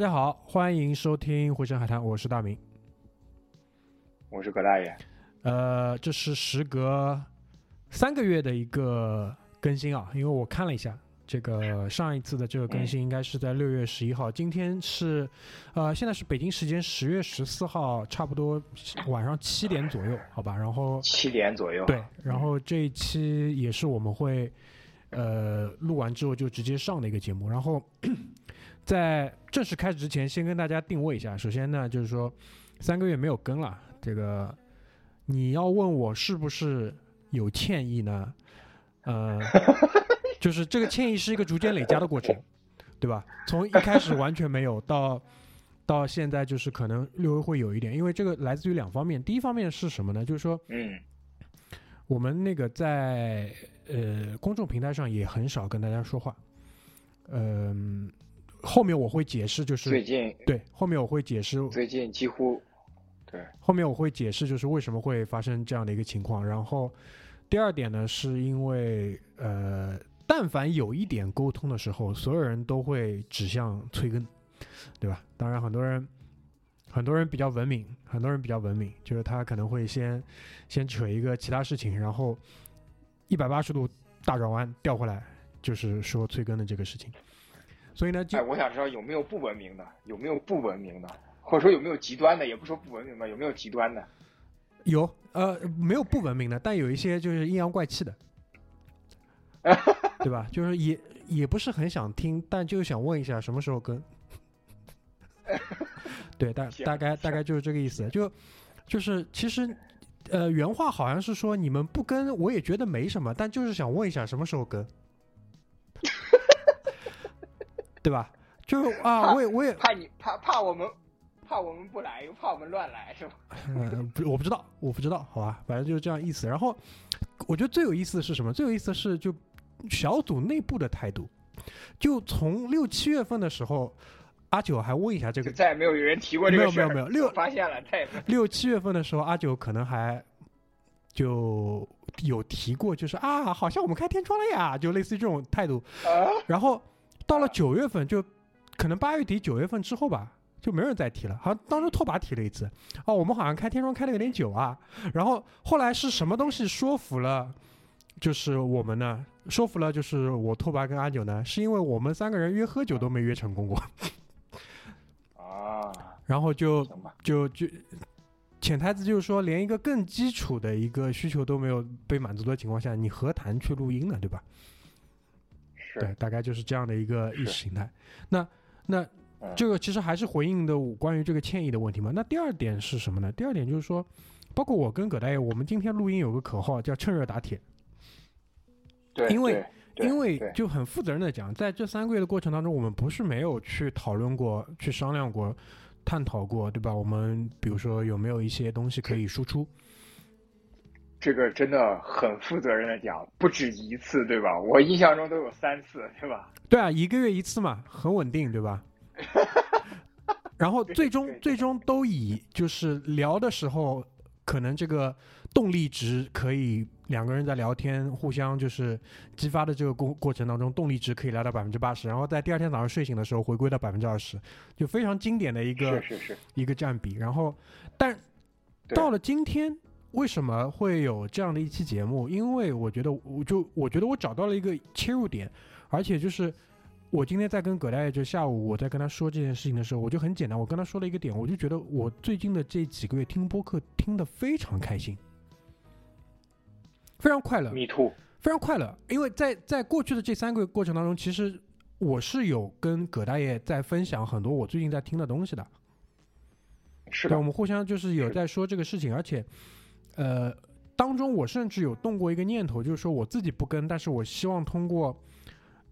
大家好，欢迎收听《回声海滩》，我是大明，我是葛大爷。呃，这是时隔三个月的一个更新啊，因为我看了一下，这个上一次的这个更新应该是在六月十一号，今天是呃，现在是北京时间十月十四号，差不多晚上七点左右，好吧？然后七点左右，对，然后这一期也是我们会呃录完之后就直接上的一个节目，然后在正式开始之前，先跟大家定位一下，首先呢就是说三个月没有更了，这个。你要问我是不是有歉意呢？呃，就是这个歉意是一个逐渐累加的过程，对吧？从一开始完全没有到到现在，就是可能略微会有一点，因为这个来自于两方面。第一方面是什么呢？就是说，嗯，我们那个在呃公众平台上也很少跟大家说话。嗯，后面我会解释，就是最近对后面我会解释，最近几乎。对，后面我会解释，就是为什么会发生这样的一个情况。然后，第二点呢，是因为呃，但凡有一点沟通的时候，所有人都会指向催更，对吧？当然，很多人很多人比较文明，很多人比较文明，就是他可能会先先扯一个其他事情，然后一百八十度大转弯调回来，就是说催更的这个事情。所以呢，哎，我想知道有没有不文明的，有没有不文明的？或者说有没有极端的，也不说不文明吧，有没有极端的？有，呃，没有不文明的，但有一些就是阴阳怪气的，对吧？就是也也不是很想听，但就是想问一下什么时候更。对，大大概大概就是这个意思，就就是其实，呃，原话好像是说你们不跟我也觉得没什么，但就是想问一下什么时候更，对吧？就是啊，我也我也怕你怕怕我们。怕我们不来，又怕我们乱来，是吧？嗯，不，我不知道，我不知道，好吧，反正就是这样意思。然后，我觉得最有意思的是什么？最有意思的是，就小组内部的态度。就从六七月份的时候，阿九还问一下这个，再也没有有人提过这个事没有没有没有，六发现了，再六七月份的时候，阿九可能还就有提过，就是啊，好像我们开天窗了呀，就类似于这种态度。然后到了九月份，就可能八月底九月份之后吧。就没人再提了，好像当时拓跋提了一次，哦，我们好像开天窗开的有点久啊，然后后来是什么东西说服了，就是我们呢，说服了就是我拓跋跟阿九呢，是因为我们三个人约喝酒都没约成功过，啊，然后就就就潜台词就是说，连一个更基础的一个需求都没有被满足的情况下，你何谈去录音呢，对吧？是，对，大概就是这样的一个意识形态，那那。这个其实还是回应的关于这个歉意的问题嘛。那第二点是什么呢？第二点就是说，包括我跟葛大爷，我们今天录音有个口号叫“趁热打铁”。对，因为因为就很负责任的讲，在这三个月的过程当中，我们不是没有去讨论过、去商量过、探讨过，对吧？我们比如说有没有一些东西可以输出？这个真的很负责任的讲，不止一次，对吧？我印象中都有三次，对吧？对啊，一个月一次嘛，很稳定，对吧？然后最终最终都以就是聊的时候，可能这个动力值可以两个人在聊天，互相就是激发的这个过过程当中，动力值可以来到百分之八十，然后在第二天早上睡醒的时候回归到百分之二十，就非常经典的一个是是是一个占比。然后，但到了今天，为什么会有这样的一期节目？因为我觉得，我就我觉得我找到了一个切入点，而且就是。我今天在跟葛大爷，就下午我在跟他说这件事情的时候，我就很简单，我跟他说了一个点，我就觉得我最近的这几个月听播客听得非常开心，非常快乐。Me too，非常快乐，因为在在过去的这三个月过程当中，其实我是有跟葛大爷在分享很多我最近在听的东西的。是的，我们互相就是有在说这个事情，而且，呃，当中我甚至有动过一个念头，就是说我自己不跟，但是我希望通过。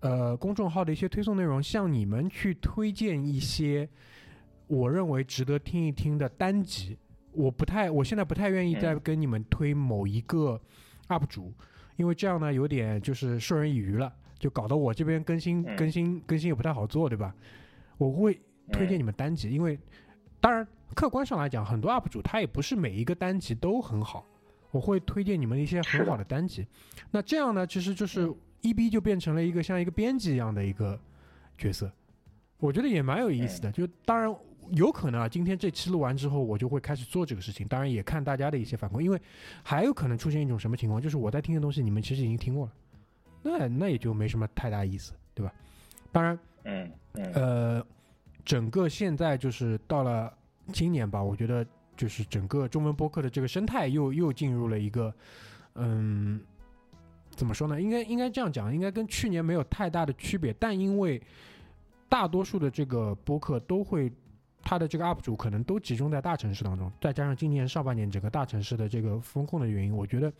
呃，公众号的一些推送内容，向你们去推荐一些我认为值得听一听的单集。我不太，我现在不太愿意再跟你们推某一个 UP 主，因为这样呢有点就是授人以渔了，就搞得我这边更新更新更新也不太好做，对吧？我会推荐你们单集，因为当然客观上来讲，很多 UP 主他也不是每一个单集都很好，我会推荐你们一些很好的单集。那这样呢，其实就是。一 B 就变成了一个像一个编辑一样的一个角色，我觉得也蛮有意思的。就当然有可能啊，今天这期录完之后，我就会开始做这个事情。当然也看大家的一些反馈，因为还有可能出现一种什么情况，就是我在听的东西，你们其实已经听过了，那那也就没什么太大意思，对吧？当然，嗯嗯呃，整个现在就是到了今年吧，我觉得就是整个中文播客的这个生态又又进入了一个，嗯，怎么说呢？应该应该这样讲，应该跟去年没有太大的区别，但因为大多数的这个播客都会，它的这个 UP 主可能都集中在大城市当中，再加上今年上半年整个大城市的这个风控的原因，我觉得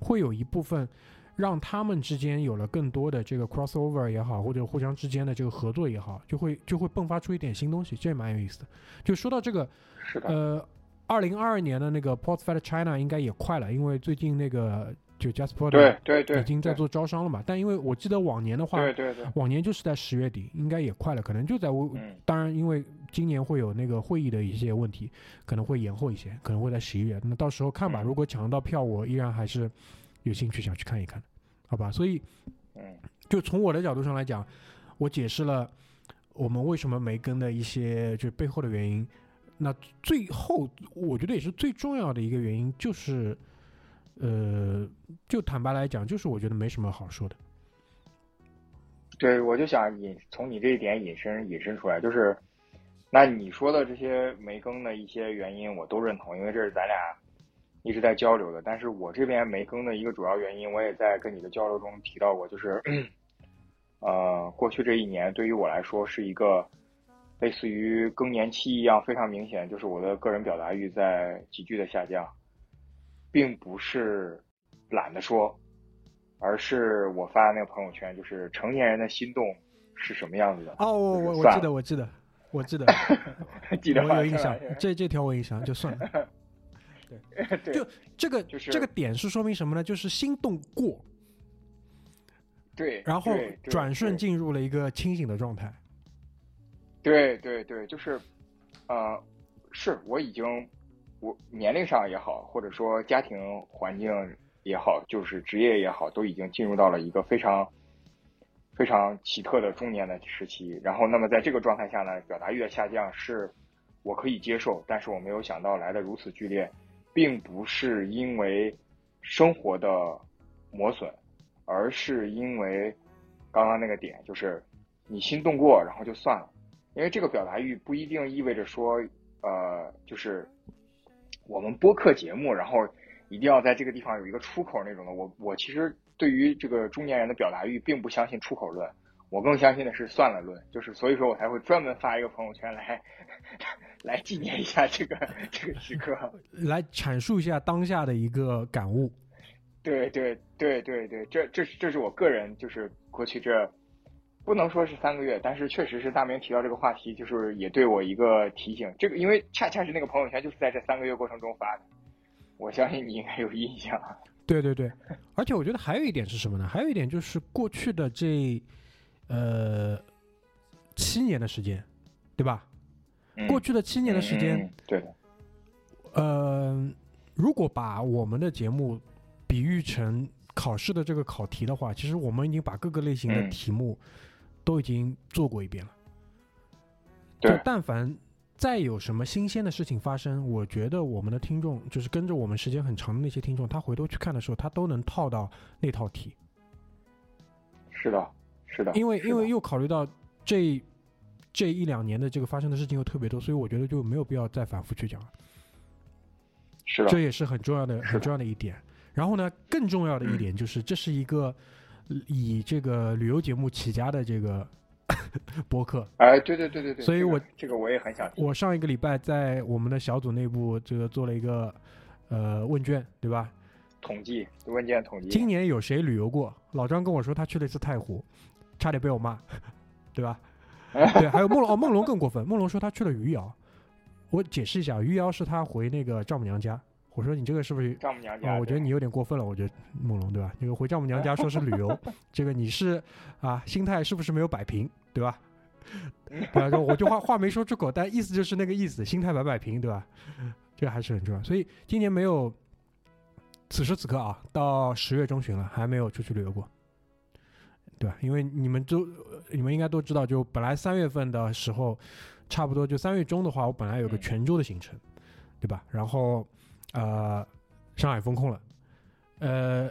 会有一部分让他们之间有了更多的这个 crossover 也好，或者互相之间的这个合作也好，就会就会迸发出一点新东西，这也蛮有意思的。就说到这个，是的，呃，二零二二年的那个 Ports Fed China 应该也快了，因为最近那个就 Jasper 对对对，已经在做招商了嘛。但因为我记得往年的话，对对对，往年就是在十月底，应该也快了，可能就在我。嗯当然，因为今年会有那个会议的一些问题，可能会延后一些，可能会在十一月。那到时候看吧，嗯如果抢得到票，我依然还是有兴趣想去看一看，好吧？所以嗯就从我的角度上来讲，我解释了我们为什么没跟的一些就背后的原因。那最后，我觉得也是最重要的一个原因，就是，呃，就坦白来讲，就是我觉得没什么好说的。对，我就想引从你这一点引申引申出来，就是，那你说的这些没更的一些原因，我都认同，因为这是咱俩一直在交流的。但是我这边没更的一个主要原因，我也在跟你的交流中提到过，就是，呃，过去这一年对于我来说是一个类似于更年期一样非常明显，就是我的个人表达欲在急剧的下降，并不是懒得说。而是我发的那个朋友圈，就是成年人的心动是什么样子的。哦，我我我记得，我记得，我记得，记得吧我有印象，这这条我有印象，就算了。对，就这个就是这个点是说明什么呢？就是心动过，对，然后转瞬进入了一个清醒的状态。对对对，就是，呃，是我已经，我年龄上也好，或者说家庭环境也好，就是职业也好，都已经进入到了一个非常非常奇特的中年的时期。然后，那么在这个状态下呢，表达欲的下降是我可以接受，但是我没有想到来的如此剧烈，并不是因为生活的磨损，而是因为刚刚那个点，就是你心动过，然后就算了。因为这个表达欲不一定意味着说，呃，就是我们播客节目，然后一定要在这个地方有一个出口那种的。我我其实对于这个中年人的表达欲，并不相信出口论，我更相信的是算了论。就是所以说我才会专门发一个朋友圈来来纪念一下这个这个时刻。来阐述一下当下的一个感悟。对对对对对，这这是这是我个人就是过去这不能说是三个月，但是确实是大明提到这个话题，就是也对我一个提醒。这个因为恰恰是那个朋友圈就是在这三个月过程中发的，我相信你应该有印象。对对对，而且我觉得还有一点是什么呢？还有一点就是过去的这呃七年的时间，对吧？嗯。过去的七年的时间，嗯嗯对，呃，如果把我们的节目比喻成考试的这个考题的话，其实我们已经把各个类型的嗯。题目都已经做过一遍了。就对但凡再有什么新鲜的事情发生，我觉得我们的听众就是跟着我们时间很长的那些听众，他回头去看的时候，他都能套到那套题，是的，是的，因为因为又考虑到这这一两年的这个发生的事情又特别多，所以我觉得就没有必要再反复去讲了。是的这，也是很重要的、很重要的一点。然后呢，更重要的一点就是，这是一个以这个旅游节目起家的这个 博客。哎，对对对对对，所以我这个我也很想。我上一个礼拜在我们的小组内部这个做了一个呃问卷，对吧？统计问卷统计，今年有谁旅游过？老张跟我说他去了一次太湖，差点被我骂，对吧？对，还有梦龙哦，梦龙更过分，梦龙说他去了余姚。我解释一下，余姚是他回那个丈母娘家。我说你这个是不是丈母娘家，哦，我觉得你有点过分了，我觉得梦龙对吧？这个回丈母娘家说是旅游，这个你是啊，心态是不是没有摆平，对吧？对吧？我就话话没说出口，但意思就是那个意思，心态摆摆平，对吧？这个还是很重要。所以今年没有，此时此刻啊，到十月中旬了，还没有出去旅游过，对对吧？因为你们都你们应该都知道，就本来三月份的时候，差不多就三月中的话，我本来有个泉州的行程，对吧？然后呃，上海封控了，呃，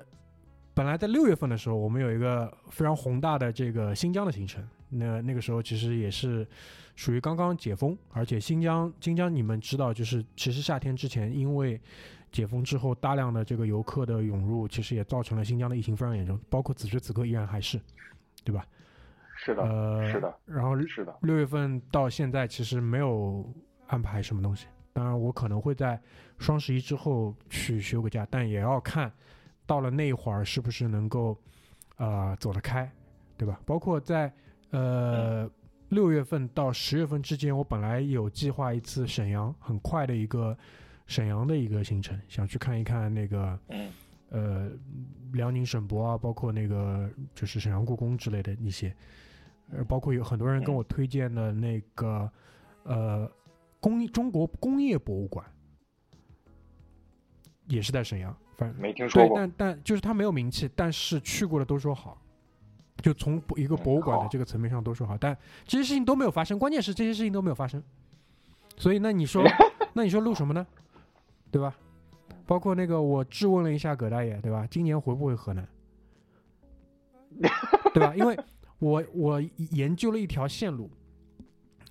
本来在六月份的时候，我们有一个非常宏大的这个新疆的行程，那那个时候其实也是属于刚刚解封，而且新疆新疆你们知道，就是其实夏天之前因为。解封之后，大量的这个游客的涌入，其实也造成了新疆的疫情非常严重，包括此时此刻依然还是，对吧？是的，呃，是的。然后是的，六月份到现在其实没有安排什么东西。当然，我可能会在双十一之后去休个假，但也要看到了那会儿是不是能够呃走得开，对吧？包括在呃六月份到十月份之间，我本来有计划一次沈阳很快的一个。沈阳的一个行程，想去看一看那个，呃，辽宁省博啊，包括那个就是沈阳故宫之类的一些，呃，包括有很多人跟我推荐的那个，呃，工中国工业博物馆，也是在沈阳，反正没听说过，但但就是他没有名气，但是去过的都说好，就从一个博物馆的这个层面上都说好，但这些事情都没有发生，关键是这些事情都没有发生，所以那你说，那你说录什么呢？对吧？包括那个，我质问了一下葛大爷，对吧？今年回不回河南？对吧？因为我我研究了一条线路，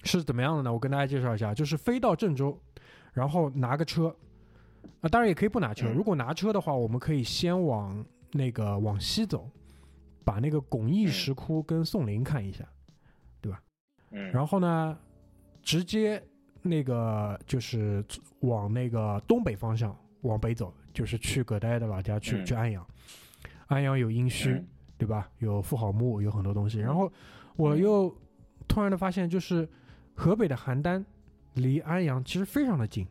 是怎么样的呢？我跟大家介绍一下，就是飞到郑州，然后拿个车，啊，当然也可以不拿车。如果拿车的话，我们可以先往那个往西走，把那个巩义石窟跟宋陵看一下，对吧？嗯。然后呢，直接。那个就是往那个东北方向往北走，就是去葛大爷的老家，去去安阳。安阳有殷墟，对吧？有妇好墓，有很多东西。然后我又突然的发现，就是河北的邯郸离安阳其实非常的近，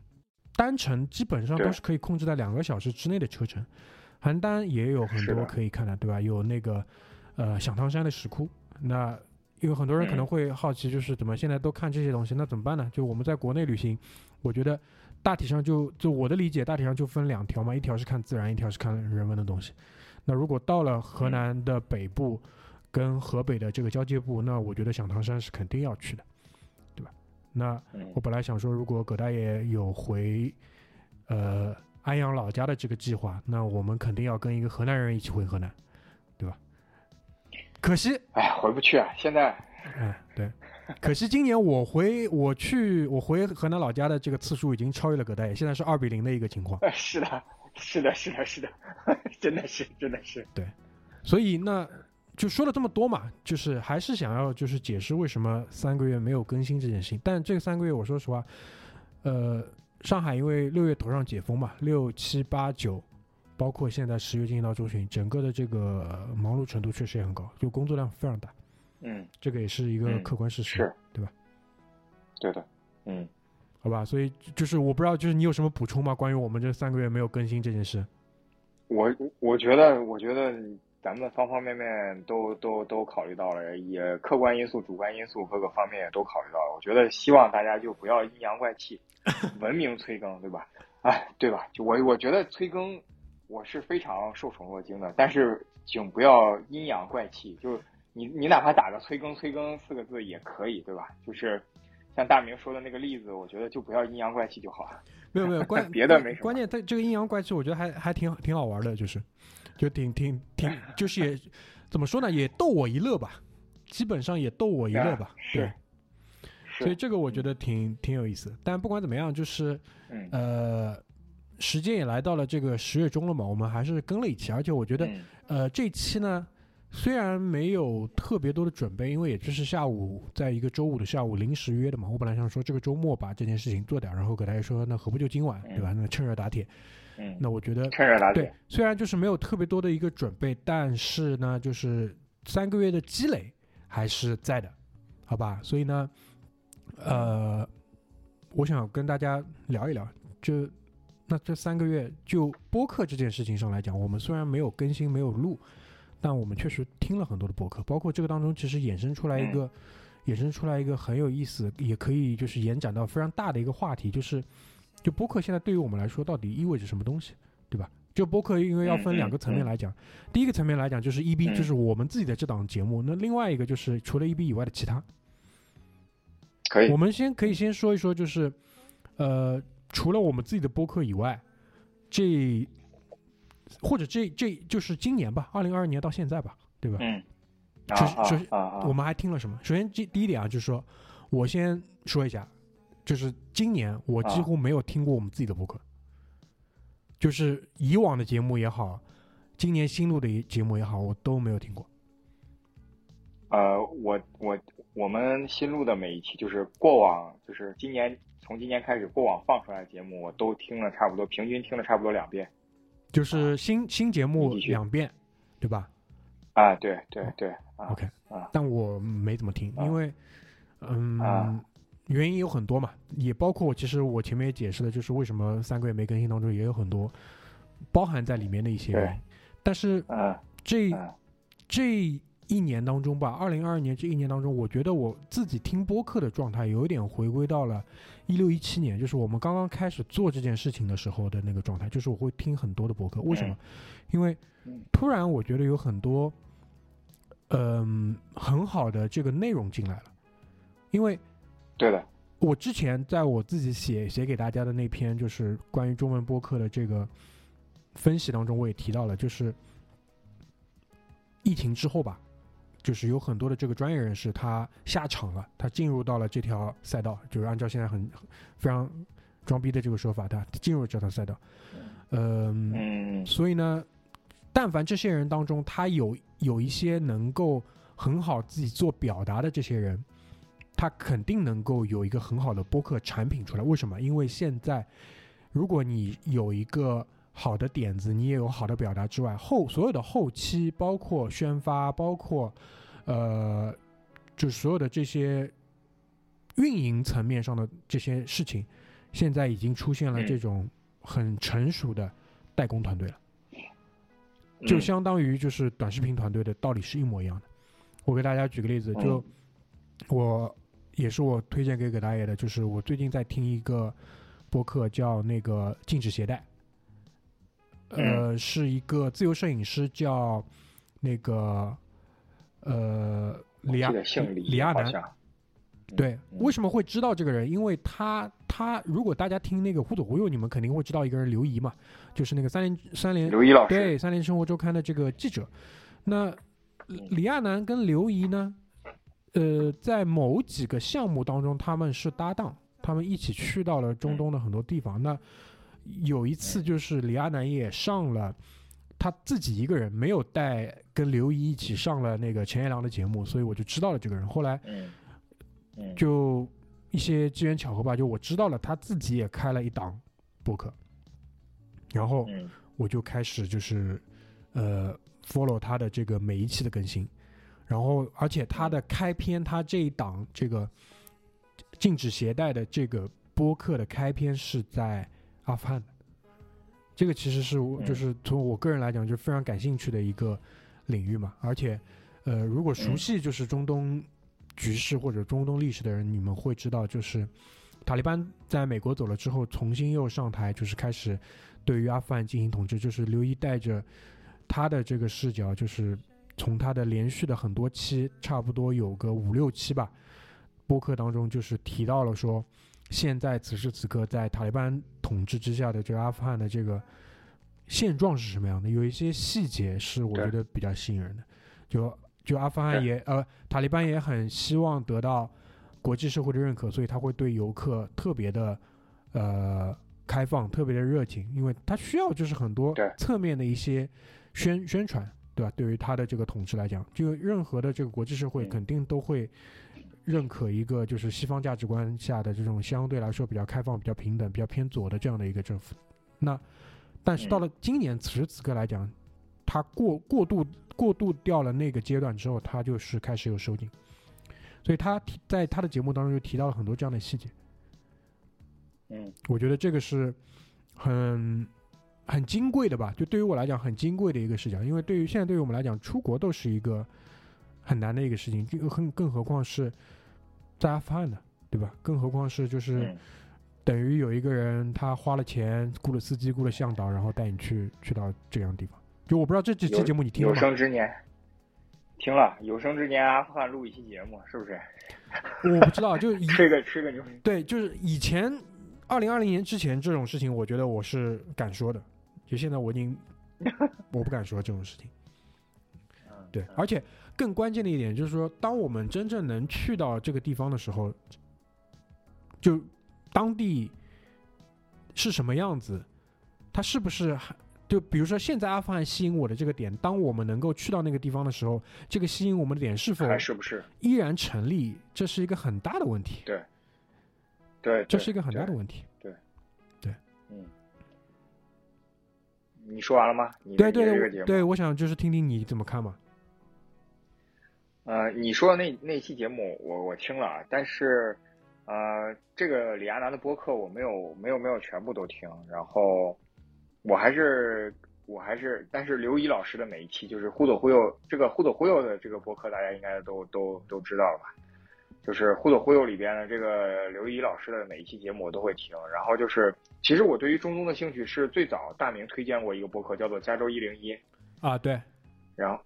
单程基本上都是可以控制在两个小时之内的车程。邯郸也有很多可以看的，对吧？有那个呃响堂山的石窟，那。因为很多人可能会好奇，就是怎么现在都看这些东西，那怎么办呢？就我们在国内旅行，我觉得大体上就就我的理解，大体上就分两条嘛，一条是看自然，一条是看人文的东西。那如果到了河南的北部跟河北的这个交界部，那我觉得响堂山是肯定要去的，对吧？那我本来想说，如果葛大爷有回呃安阳老家的这个计划，那我们肯定要跟一个河南人一起回河南。可惜，哎，回不去啊！现在，嗯，对，可惜今年我回我去我回河南老家的这个次数已经超越了葛大爷，现在是二比零的一个情况。是的，是的，是的，是的，真的是，真的是。对，所以那就说了这么多嘛，就是还是想要就是解释为什么三个月没有更新这件事情。但这三个月，我说实话，呃，上海因为六月头上解封嘛，六七八九。包括现在十月进行到中旬，整个的这个忙碌程度确实也很高，就工作量非常大。嗯，这个也是一个客观事实，是，对吧？对的，嗯，好吧，所以就是我不知道，就是你有什么补充吗？关于我们这三个月没有更新这件事？我我觉得，我觉得咱们方方面面都都都考虑到了，也客观因素、主观因素各个方面也都考虑到了。我觉得希望大家就不要阴阳怪气，文明催更，对吧？哎，对吧？就我我觉得催更。我是非常受宠若惊的，但是请不要阴阳怪气。就是你，你哪怕打个“催更”“催更”四个字也可以，对吧？就是像大明说的那个例子，我觉得就不要阴阳怪气就好了。没有没有 关别的没什么。关键他这个阴阳怪气，我觉得还还挺挺好玩的，就是就挺挺挺，就是也怎么说呢，也逗我一乐吧。基本上也逗我一乐吧。对。所以这个我觉得挺挺有意思。但不管怎么样，就是呃。时间也来到了这个十月中了嘛，我们还是跟了一期，而且我觉得，呃，这期呢虽然没有特别多的准备，因为也就是下午在一个周五的下午临时约的嘛，我本来想说这个周末把这件事情做掉，然后给大家说，那何不就今晚，对吧？那趁热打铁。嗯。那我觉得趁热打铁。对，虽然就是没有特别多的一个准备，但是呢，就是三个月的积累还是在的，好吧？所以呢，呃，我想跟大家聊一聊，就。那这三个月就播客这件事情上来讲，我们虽然没有更新、没有录，但我们确实听了很多的播客，包括这个当中其实衍生出来一个，衍生出来一个很有意思，也可以就是延展到非常大的一个话题，就是就播客现在对于我们来说到底意味着什么东西，对吧？就播客因为要分嗯两个层面嗯来讲，第一个层面来讲就是 EB，、嗯就是我们自己的这档节目，那另外一个就是除了 EB 以外的其他。可以我，们先可以先说一说，就是呃，除了我们自己的播客以外，这或者这这就是今年吧，二零二二年到现在吧，对吧？嗯，啊首首先我们还听了什么？首先，第第一点啊，就是说我先说一下，就是今年我几啊乎没有听过我们自己的播客，就是以往的节目也好，今年新录的节目也好，我都没有听过。呃，我我我们新录的每一期，就是过往，就是今年从今年开始过往放出来的节目，我都听了差不多，平均听了差不多两遍。就是新新节目两遍，对吧啊，对对对，啊？OK，啊但我没怎么听，啊因为嗯啊，原因有很多嘛，也包括其实我前面也解释了，就是为什么三个月没更新当中也有很多包含在里面的一些原因，但是嗯这嗯这一年当中吧，二零二二年这一年当中，我觉得我自己听播客的状态有一点回归到了一六一七年，就是我们刚刚开始做这件事情的时候的那个状态，就是我会听很多的播客。为什么？因为嗯突然我觉得有很多嗯、很好的这个内容进来了，因为对的，我之前在我自己写写给大家的那篇就是关于中文播客的这个分析当中，我也提到了，就是疫情之后吧，就是有很多的这个专业人士他下场了，他进入到了这条赛道，就是按照现在很非常装逼的这个说法，他进入这条赛道，嗯嗯所以呢，但凡这些人当中，他有有一些能够很好自己做表达的这些人，他肯定能够有一个很好的播客产品出来。为什么？因为现在，如果你有一个好的点子，你也有好的表达之外，后所有的后期，包括宣发，包括呃，就是所有的这些运营层面上的这些事情，现在已经出现了嗯这种很成熟的代工团队了。就嗯相当于就是短视频团队的道理是一模一样的。我给大家举个例子，就嗯我也是我推荐给葛大爷的，就是我最近在听一个播客叫那个禁止携带，呃，是一个自由摄影师叫那个呃李亚李亚男，对，嗯为什么会知道这个人？因为他他如果大家听那个忽左忽右，你们肯定会知道一个人刘怡嘛，就是那个三联三联刘怡老师，对《三联生活周刊》的这个记者。那李亚男跟刘怡呢，呃，在某几个项目当中他们是搭档，他们一起去到了中东的很多地方。那有一次就是李亚男也上了。他自己一个人没有带跟刘怡一起上了那个陈彦良的节目，所以我就知道了这个人。后来就一些机缘巧合吧，就我知道了他自己也开了一档播客，然后嗯我就开始就是呃 follow 他的这个每一期的更新，然后而且他的开篇，他这一档这个禁止携带的这个播客的开篇是在阿富汗，这个其实是我嗯就是从我个人来讲就非常感兴趣的一个领域嘛，而且呃如果熟嗯悉就是中东局势或者中东历史的人，你们会知道就是。塔利班在美国走了之后，重新又上台，就是开始对于阿富汗进行统治。就是刘一带着他的这个视角，就是从他的连续的很多期，差不多有个五六期吧，播客当中就是提到了说，现在此时此刻在塔利班统治之下的这个阿富汗的这个现状是什么样的？有一些细节是我觉得比较吸引人的。就就阿富汗也呃，塔利班也很希望得到国际社会的认可，所以他会对游客特别的呃开放，特别的热情，因为他需要就是很多侧面的一些宣宣传，对吧？对于他的这个统治来讲，就任何的这个国际社会嗯肯定都会认可一个就是西方价值观下的这种相对来说比较开放、比较平等、比较偏左的这样的一个政府。那但是到了今年此时此刻来讲，他过过度过渡掉了那个阶段之后，他就是开始有收紧，所以他提在他的节目当中就提到了很多这样的细节。嗯我觉得这个是很很金贵的吧，就对于我来讲很金贵的一个视角，因为对于现在对于我们来讲，出国都是一个很难的一个事情，就更更何况是在阿富汗的，对吧？更何况是就是嗯等于有一个人他花了钱雇了司机雇了向导，然后带你去去到这样的地方。就我不知道这这期节目你听了有生之年听了，有生之年阿富汗录一期节目，是不是？我不知道，就以吹个吹个牛。对，就是以前二零二零年之前这种事情，我觉得我是敢说的。就现在我已经 我不敢说这种事情。对，而且更关键的一点就是说，当我们真正能去到这个地方的时候，就当地是什么样子，它是不是就比如说现在阿富汗吸引我的这个点，当我们能够去到那个地方的时候，这个吸引我们的点是否还是不是依然成立？这是一个很大的问题。对，对，这是一个很大的问题。对，对，嗯，你说完了吗？你对对对我想就是听听你怎么看嘛。呃，你说的那那期节目我我听了，啊，但是呃，这个李亚男的播客我没有没有没有全部都听，然后我还是我还是，但是刘怡老师的每一期就是忽左忽右，这个忽左忽右的这个播客大家应该都都都知道了吧？就是忽左忽右里边的这个刘怡老师的每一期节目我都会听，然后就是其实我对于中东的兴趣是最早大明推荐过一个播客叫做加州一零一，啊，对，然后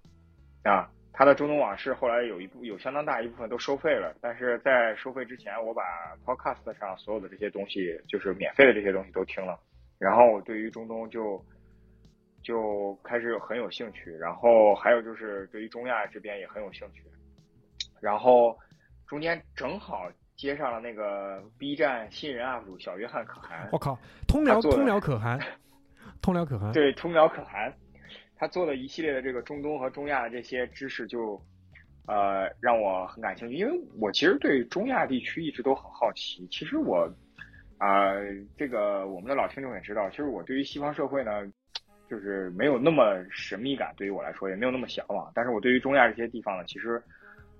啊，他的中东往事后来有一部有相当大一部分都收费了，但是在收费之前，我把 Podcast 上所有的这些东西，就是免费的这些东西都听了，然后我对于中东就就开始有很有兴趣，然后还有就是对于中亚这边也很有兴趣，然后中间正好接上了那个 B 站新人 UP 主小约翰可汗，我靠，通辽通辽可汗，通辽可汗，对，通辽可汗，他做的一系列的这个中东和中亚的这些知识就，呃，让我很感兴趣，因为我其实对中亚地区一直都很好奇。其实我，啊、这个我们的老听众也知道，其实我对于西方社会呢，就是没有那么神秘感，对于我来说也没有那么向往。但是我对于中亚这些地方呢，其实，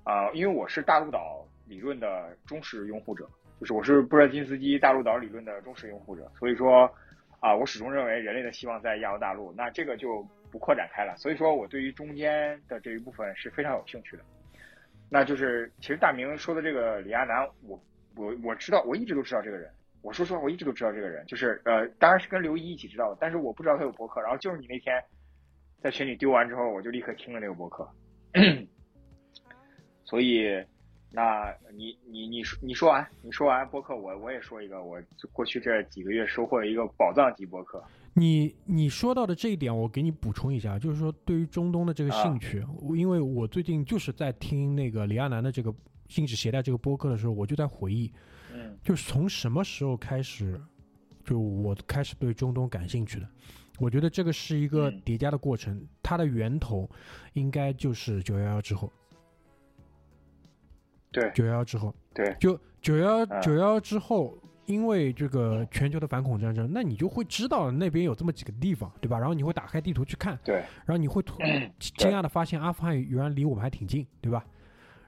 啊、因为我是大陆岛理论的忠实拥护者，就是我是布热津斯基大陆岛理论的忠实拥护者，所以说。啊，我始终认为人类的希望在亚欧大陆，那这个就不扩展开了。所以说我对于中间的这一部分是非常有兴趣的。那就是其实大明说的这个李亚男，我我我知道，我一直都知道这个人。我说实话，我一直都知道这个人，就是呃，当然是跟刘一一起知道的，但是我不知道他有博客。然后就是你那天在群里丢完之后，我就立刻听了这个博客。所以，那你你你说你说完，你说完博客，我我也说一个，我过去这几个月收获的一个宝藏级博客。你你说到的这一点，我给你补充一下，就是说对于中东的这个兴趣，我因为我最近就是在听那个李亚男的这个《禁止携带》这个播客的时候，我就在回忆，嗯就是从什么时候开始，就我开始对中东感兴趣的。我觉得这个是一个嗯叠加的过程，它的源头应该就是九幺幺之后。对九幺幺之后，对，就九幺嗯九幺幺之后，因为这个全球的反恐战争，那你就会知道那边有这么几个地方，对吧？然后你会打开地图去看，对然后你会突惊讶的发现阿富汗原来离我们还挺近，对吧？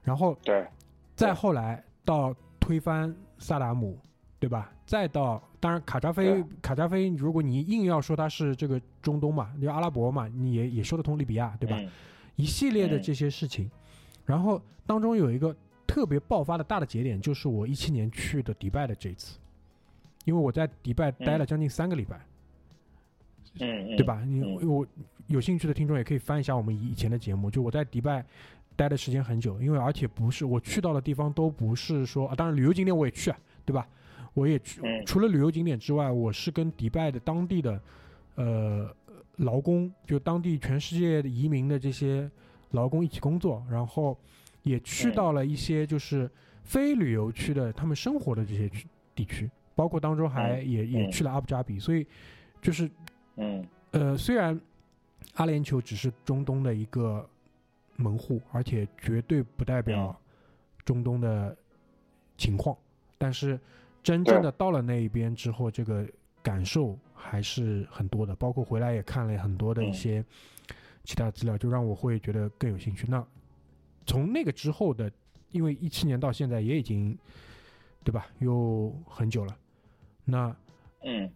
然后对再后来到推翻萨达姆，对吧？再到当然卡扎菲，卡扎菲，如果你硬要说他是这个中东嘛，就阿拉伯嘛，你也也说得通利比亚，对吧？嗯一系列的嗯这些事情，然后当中有一个特别爆发的大的节点，就是我一七年去的迪拜的这一次，因为我在迪拜待了将近三个礼拜，嗯，嗯对？吧？你嗯我有兴趣的听众也可以翻一下我们以前的节目，就我在迪拜待的时间很久，因为而且不是我去到的地方都不是说啊，当然旅游景点我也去啊，对吧？我也去，嗯除了旅游景点之外，我是跟迪拜的当地的呃劳工，就当地全世界的移民的这些劳工一起工作，然后也去嗯到了一些就是非旅游区的他们生活的这些区地区，包括当中还也、也嗯。去了阿布扎比，所以就是嗯。呃，虽然阿联酋只是中东的一个门户，而且绝对不代表中东的情况，但是真正的到了那一边之后，这个感受还是很多的。包括回来也看了很多的一嗯。些其他资料，就让我会觉得更有兴趣。那从那个之后的，因为一七年到现在也已经对吧，又很久了，那嗯。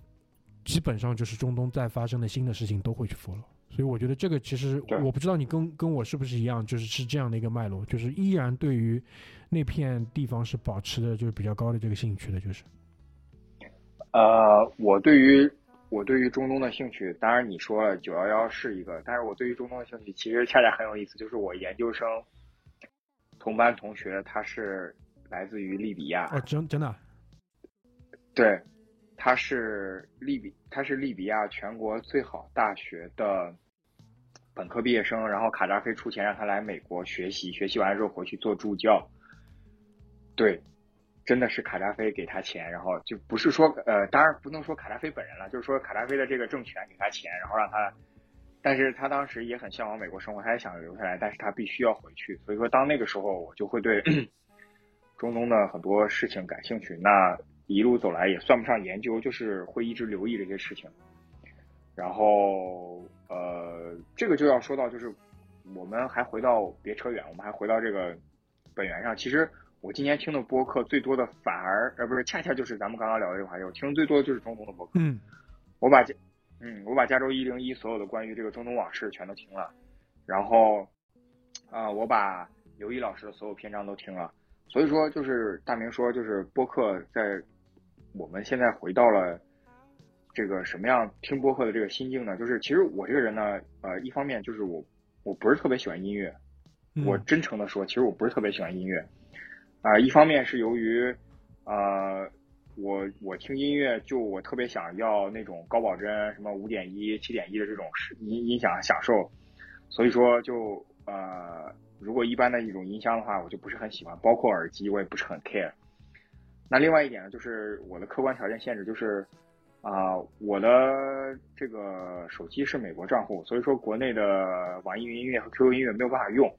基本上就是中东再发生的新的事情都会去 follow，所以我觉得这个其实我不知道你跟跟我是不是一样，就是是这样的一个脉络，就是依然对于那片地方是保持的就是比较高的这个兴趣的，就是。呃，我对于我对于中东的兴趣，当然你说了九幺幺是一个，但是我对于中东的兴趣其实恰恰很有意思，就是我研究生同班同学他是来自于利比亚，哦，真真的，对，他是利比他是利比亚全国最好大学的本科毕业生，然后卡扎菲出钱让他来美国学习，学习完之后回去做助教，对。真的是卡扎菲给他钱，然后就不是说呃，当然不能说卡扎菲本人了，就是说卡扎菲的这个政权给他钱，然后让他，但是他当时也很向往美国生活，他也想留下来，但是他必须要回去，所以说当那个时候我就会对 中东的很多事情感兴趣，那一路走来也算不上研究，就是会一直留意这些事情，然后呃，这个就要说到就是我们还回到别扯远，我们还回到这个本源上，其实。我今年听的播客最多的反而呃不是恰恰就是咱们刚刚聊的这个话题，我听的最多的就是中东的播客。嗯，我把加嗯我把加州一零一所有的关于这个中东往事全都听了，然后啊我把刘毅老师的所有篇章都听了，所以说就是大明说就是播客在我们现在回到了这个什么样听播客的这个心境呢？就是其实我这个人呢呃一方面就是我我不是特别喜欢音乐，我真诚的说，其实我不是特别喜欢音乐。啊，一方面是由于，呃，我我听音乐就我特别想要那种高保真什么五点一、七点一的这种音音响享受，所以说就呃，如果一般的一种音箱的话，我就不是很喜欢，包括耳机我也不是很 care。那另外一点呢，就是我的客观条件限制，就是啊，我的这个手机是美国账户，所以说国内的网易云音乐和 QQ 音乐没有办法用。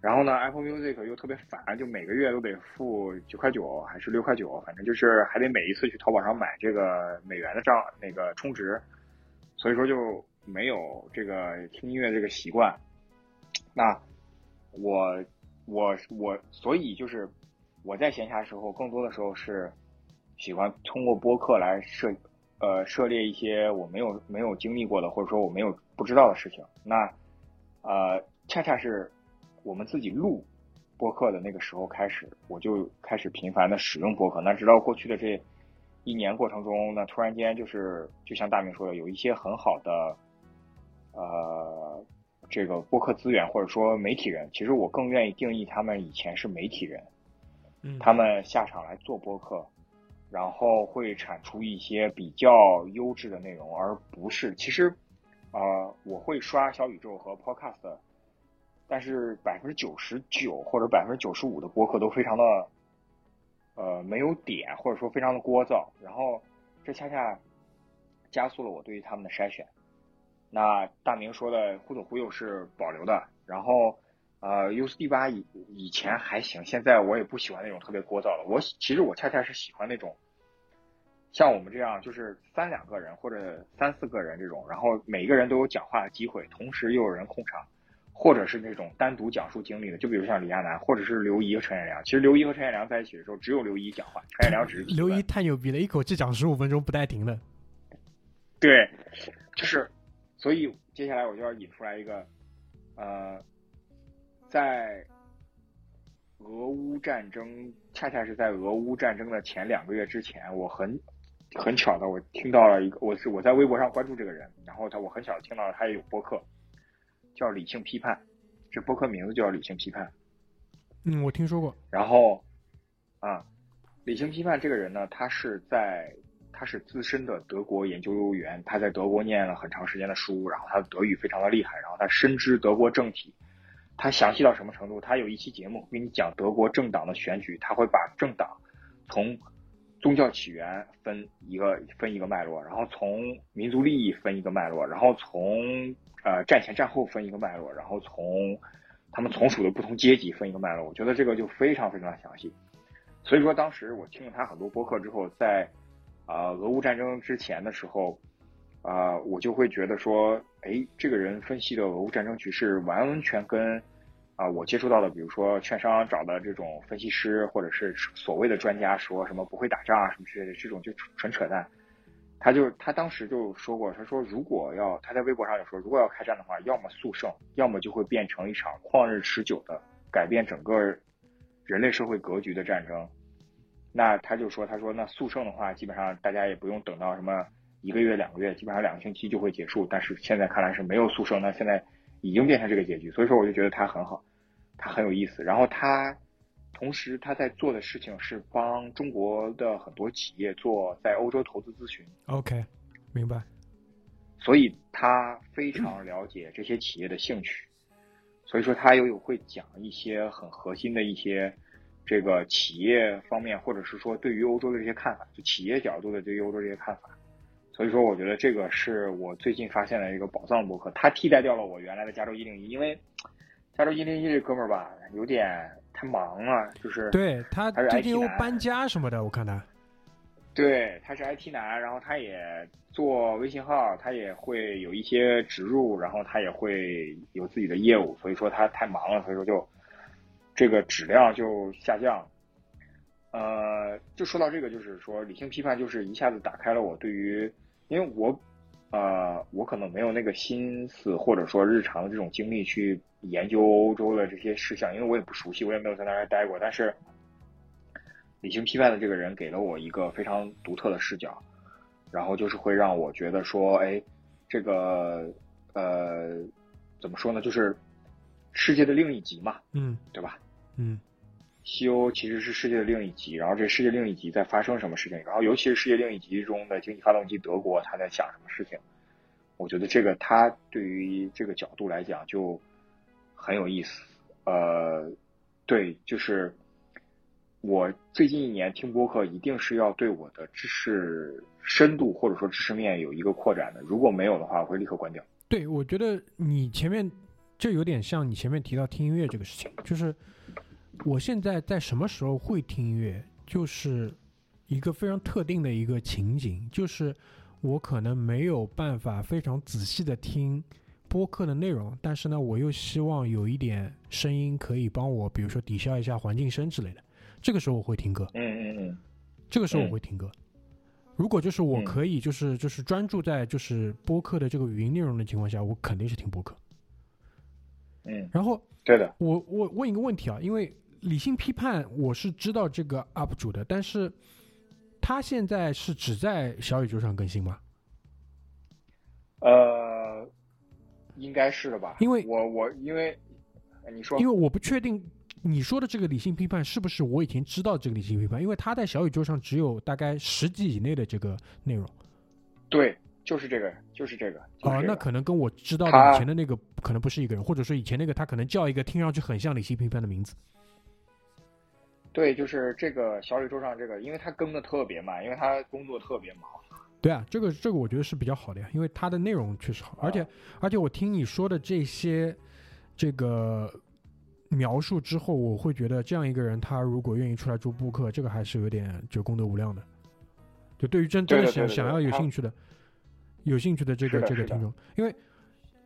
然后呢，Apple Music 又特别烦，就每个月都得付九块九还是六块九，反正就是还得每一次去淘宝上买这个美元的账那个充值，所以说就没有这个听音乐这个习惯。那我我我，所以就是我在闲暇时候，更多的时候是喜欢通过播客来涉呃涉猎一些我没有没有经历过的，或者说我没有不知道的事情。那呃，恰恰是。我们自己录播客的那个时候开始，我就开始频繁的使用播客。那直到过去的这一年过程中，那突然间就是就像大明说的，有一些很好的呃这个播客资源或者说媒体人，其实我更愿意定义他们以前是媒体人，他们下场来做播客，然后会产出一些比较优质的内容，而不是其实呃我会刷小宇宙和 Podcast。但是百分之九十九或者百分之九十五的播客都非常的，呃，没有点，或者说非常的聒噪，然后这恰恰加速了我对于他们的筛选。那大明说的忽左忽右是保留的，然后呃，U 四 D 八以以前还行，现在我也不喜欢那种特别聒噪了。我其实我恰恰是喜欢那种像我们这样，就是三两个人或者三四个人这种，然后每个人都有讲话的机会，同时又有人控场。或者是那种单独讲述经历的，就比如像李亚男，或者是刘怡和陈彦良。其实刘怡和陈彦良在一起的时候，只有刘怡讲话，陈彦良只是刘怡太牛逼了，一口气讲十五分钟不带停的。对，就是，所以接下来我就要引出来一个，呃，在俄乌战争，恰恰是在俄乌战争的前两个月之前，我很很巧的，我听到了一个，我是我在微博上关注这个人，然后他我很巧的听到了他也有播客。叫理性批判，这播客名字就叫理性批判。嗯，我听说过。然后，啊，理性批判这个人呢，他是在他是资深的德国研究员，他在德国念了很长时间的书，然后他的德语非常的厉害，然后他深知德国政体。他详细到什么程度？他有一期节目给你讲德国政党的选举，他会把政党从宗教起源分一个分一个脉络，然后从民族利益分一个脉络，然后从。呃，战前战后分一个脉络，然后从他们从属的不同阶级分一个脉络，我觉得这个就非常非常详细。所以说，当时我听了他很多播客之后，在啊俄乌战争之前的时候，啊我就会觉得说，哎，这个人分析的俄乌战争局势完全跟啊我接触到的，比如说券商找的这种分析师或者是所谓的专家说什么不会打仗啊什么之类的，这种就纯扯淡。他就他当时就说过，他说如果要他在微博上有说，如果要开战的话，要么速胜，要么就会变成一场旷日持久的改变整个人类社会格局的战争。那他就说，他说那速胜的话，基本上大家也不用等到什么一个月、两个月，基本上两个星期就会结束。但是现在看来是没有速胜，那现在已经变成这个结局，所以说我就觉得他很好，他很有意思。然后他同时他在做的事情是帮中国的很多企业做在欧洲投资咨询。OK，明白。所以他非常了解这些企业的兴趣，所以说他又有会讲一些很核心的一些这个企业方面，或者是说对于欧洲的这些看法，就企业角度的对于欧洲这些看法。所以说，我觉得这个是我最近发现的一个宝藏博客，它替代掉了我原来的加州一零一，因为加州一零一这哥们儿吧，有点太忙了，就是对他最近又搬家什么的，我看他。对，他是 IT 男，然后他也做微信号，他也会有一些植入，然后他也会有自己的业务，所以说他太忙了，所以说就这个质量就下降。呃，就说到这个，就是说理性批判，就是一下子打开了我对于，因为我呃，我可能没有那个心思或者说日常的这种精力去研究欧洲的这些事项，因为我也不熟悉，我也没有在那儿待过，但是。理性批判的这个人给了我一个非常独特的视角，然后就是会让我觉得说，哎，这个呃，怎么说呢？就是世界的另一极嘛，嗯对吧？嗯西欧其实是世界的另一极，然后这世界另一极在发生什么事情，然后尤其是世界另一极中的经济发动机德国，他在想什么事情？我觉得这个他对于这个角度来讲就很有意思。呃，对，就是。我最近一年听播客，一定是要对我的知识深度或者说知识面有一个扩展的。如果没有的话，我会立刻关掉。对，我觉得你前面这有点像你前面提到听音乐这个事情，就是我现在在什么时候会听音乐，就是一个非常特定的一个情景，就是我可能没有办法非常仔细的听播客的内容，但是呢，我又希望有一点声音可以帮我，比如说抵消一下环境声之类的。这个时候我会听歌，嗯嗯嗯，这个时候我会听歌。如果就是我嗯可以就是就是专注在就是播客的这个语音内容的情况下，我肯定是听播客。嗯，然后对的，我我问一个问题啊，因为理性批判我是知道这个 UP 主的，但是他现在是只在小宇宙上更新吗？呃，应该是的吧？因为我我因为你说因为我不确定你说的这个理性批判是不是我以前知道这个理性批判，因为他在小宇宙上只有大概十集以内的这个内容。对，就是这个，就是这个。就是啊，这个那可能跟我知道的以前的那个可能不是一个人，或者说以前那个他可能叫一个听上去很像理性批判的名字。对，就是这个小宇宙上这个，因为他更的特别慢，因为他工作特别忙。对啊，这个这个我觉得是比较好的呀，因为它的内容确实好，而且、啊而且我听你说的这些这个描述之后，我会觉得这样一个人，他如果愿意出来做播客，这个还是有点就功德无量的。就对于真真的想想要有兴趣的有兴趣的这个的这个听众，因为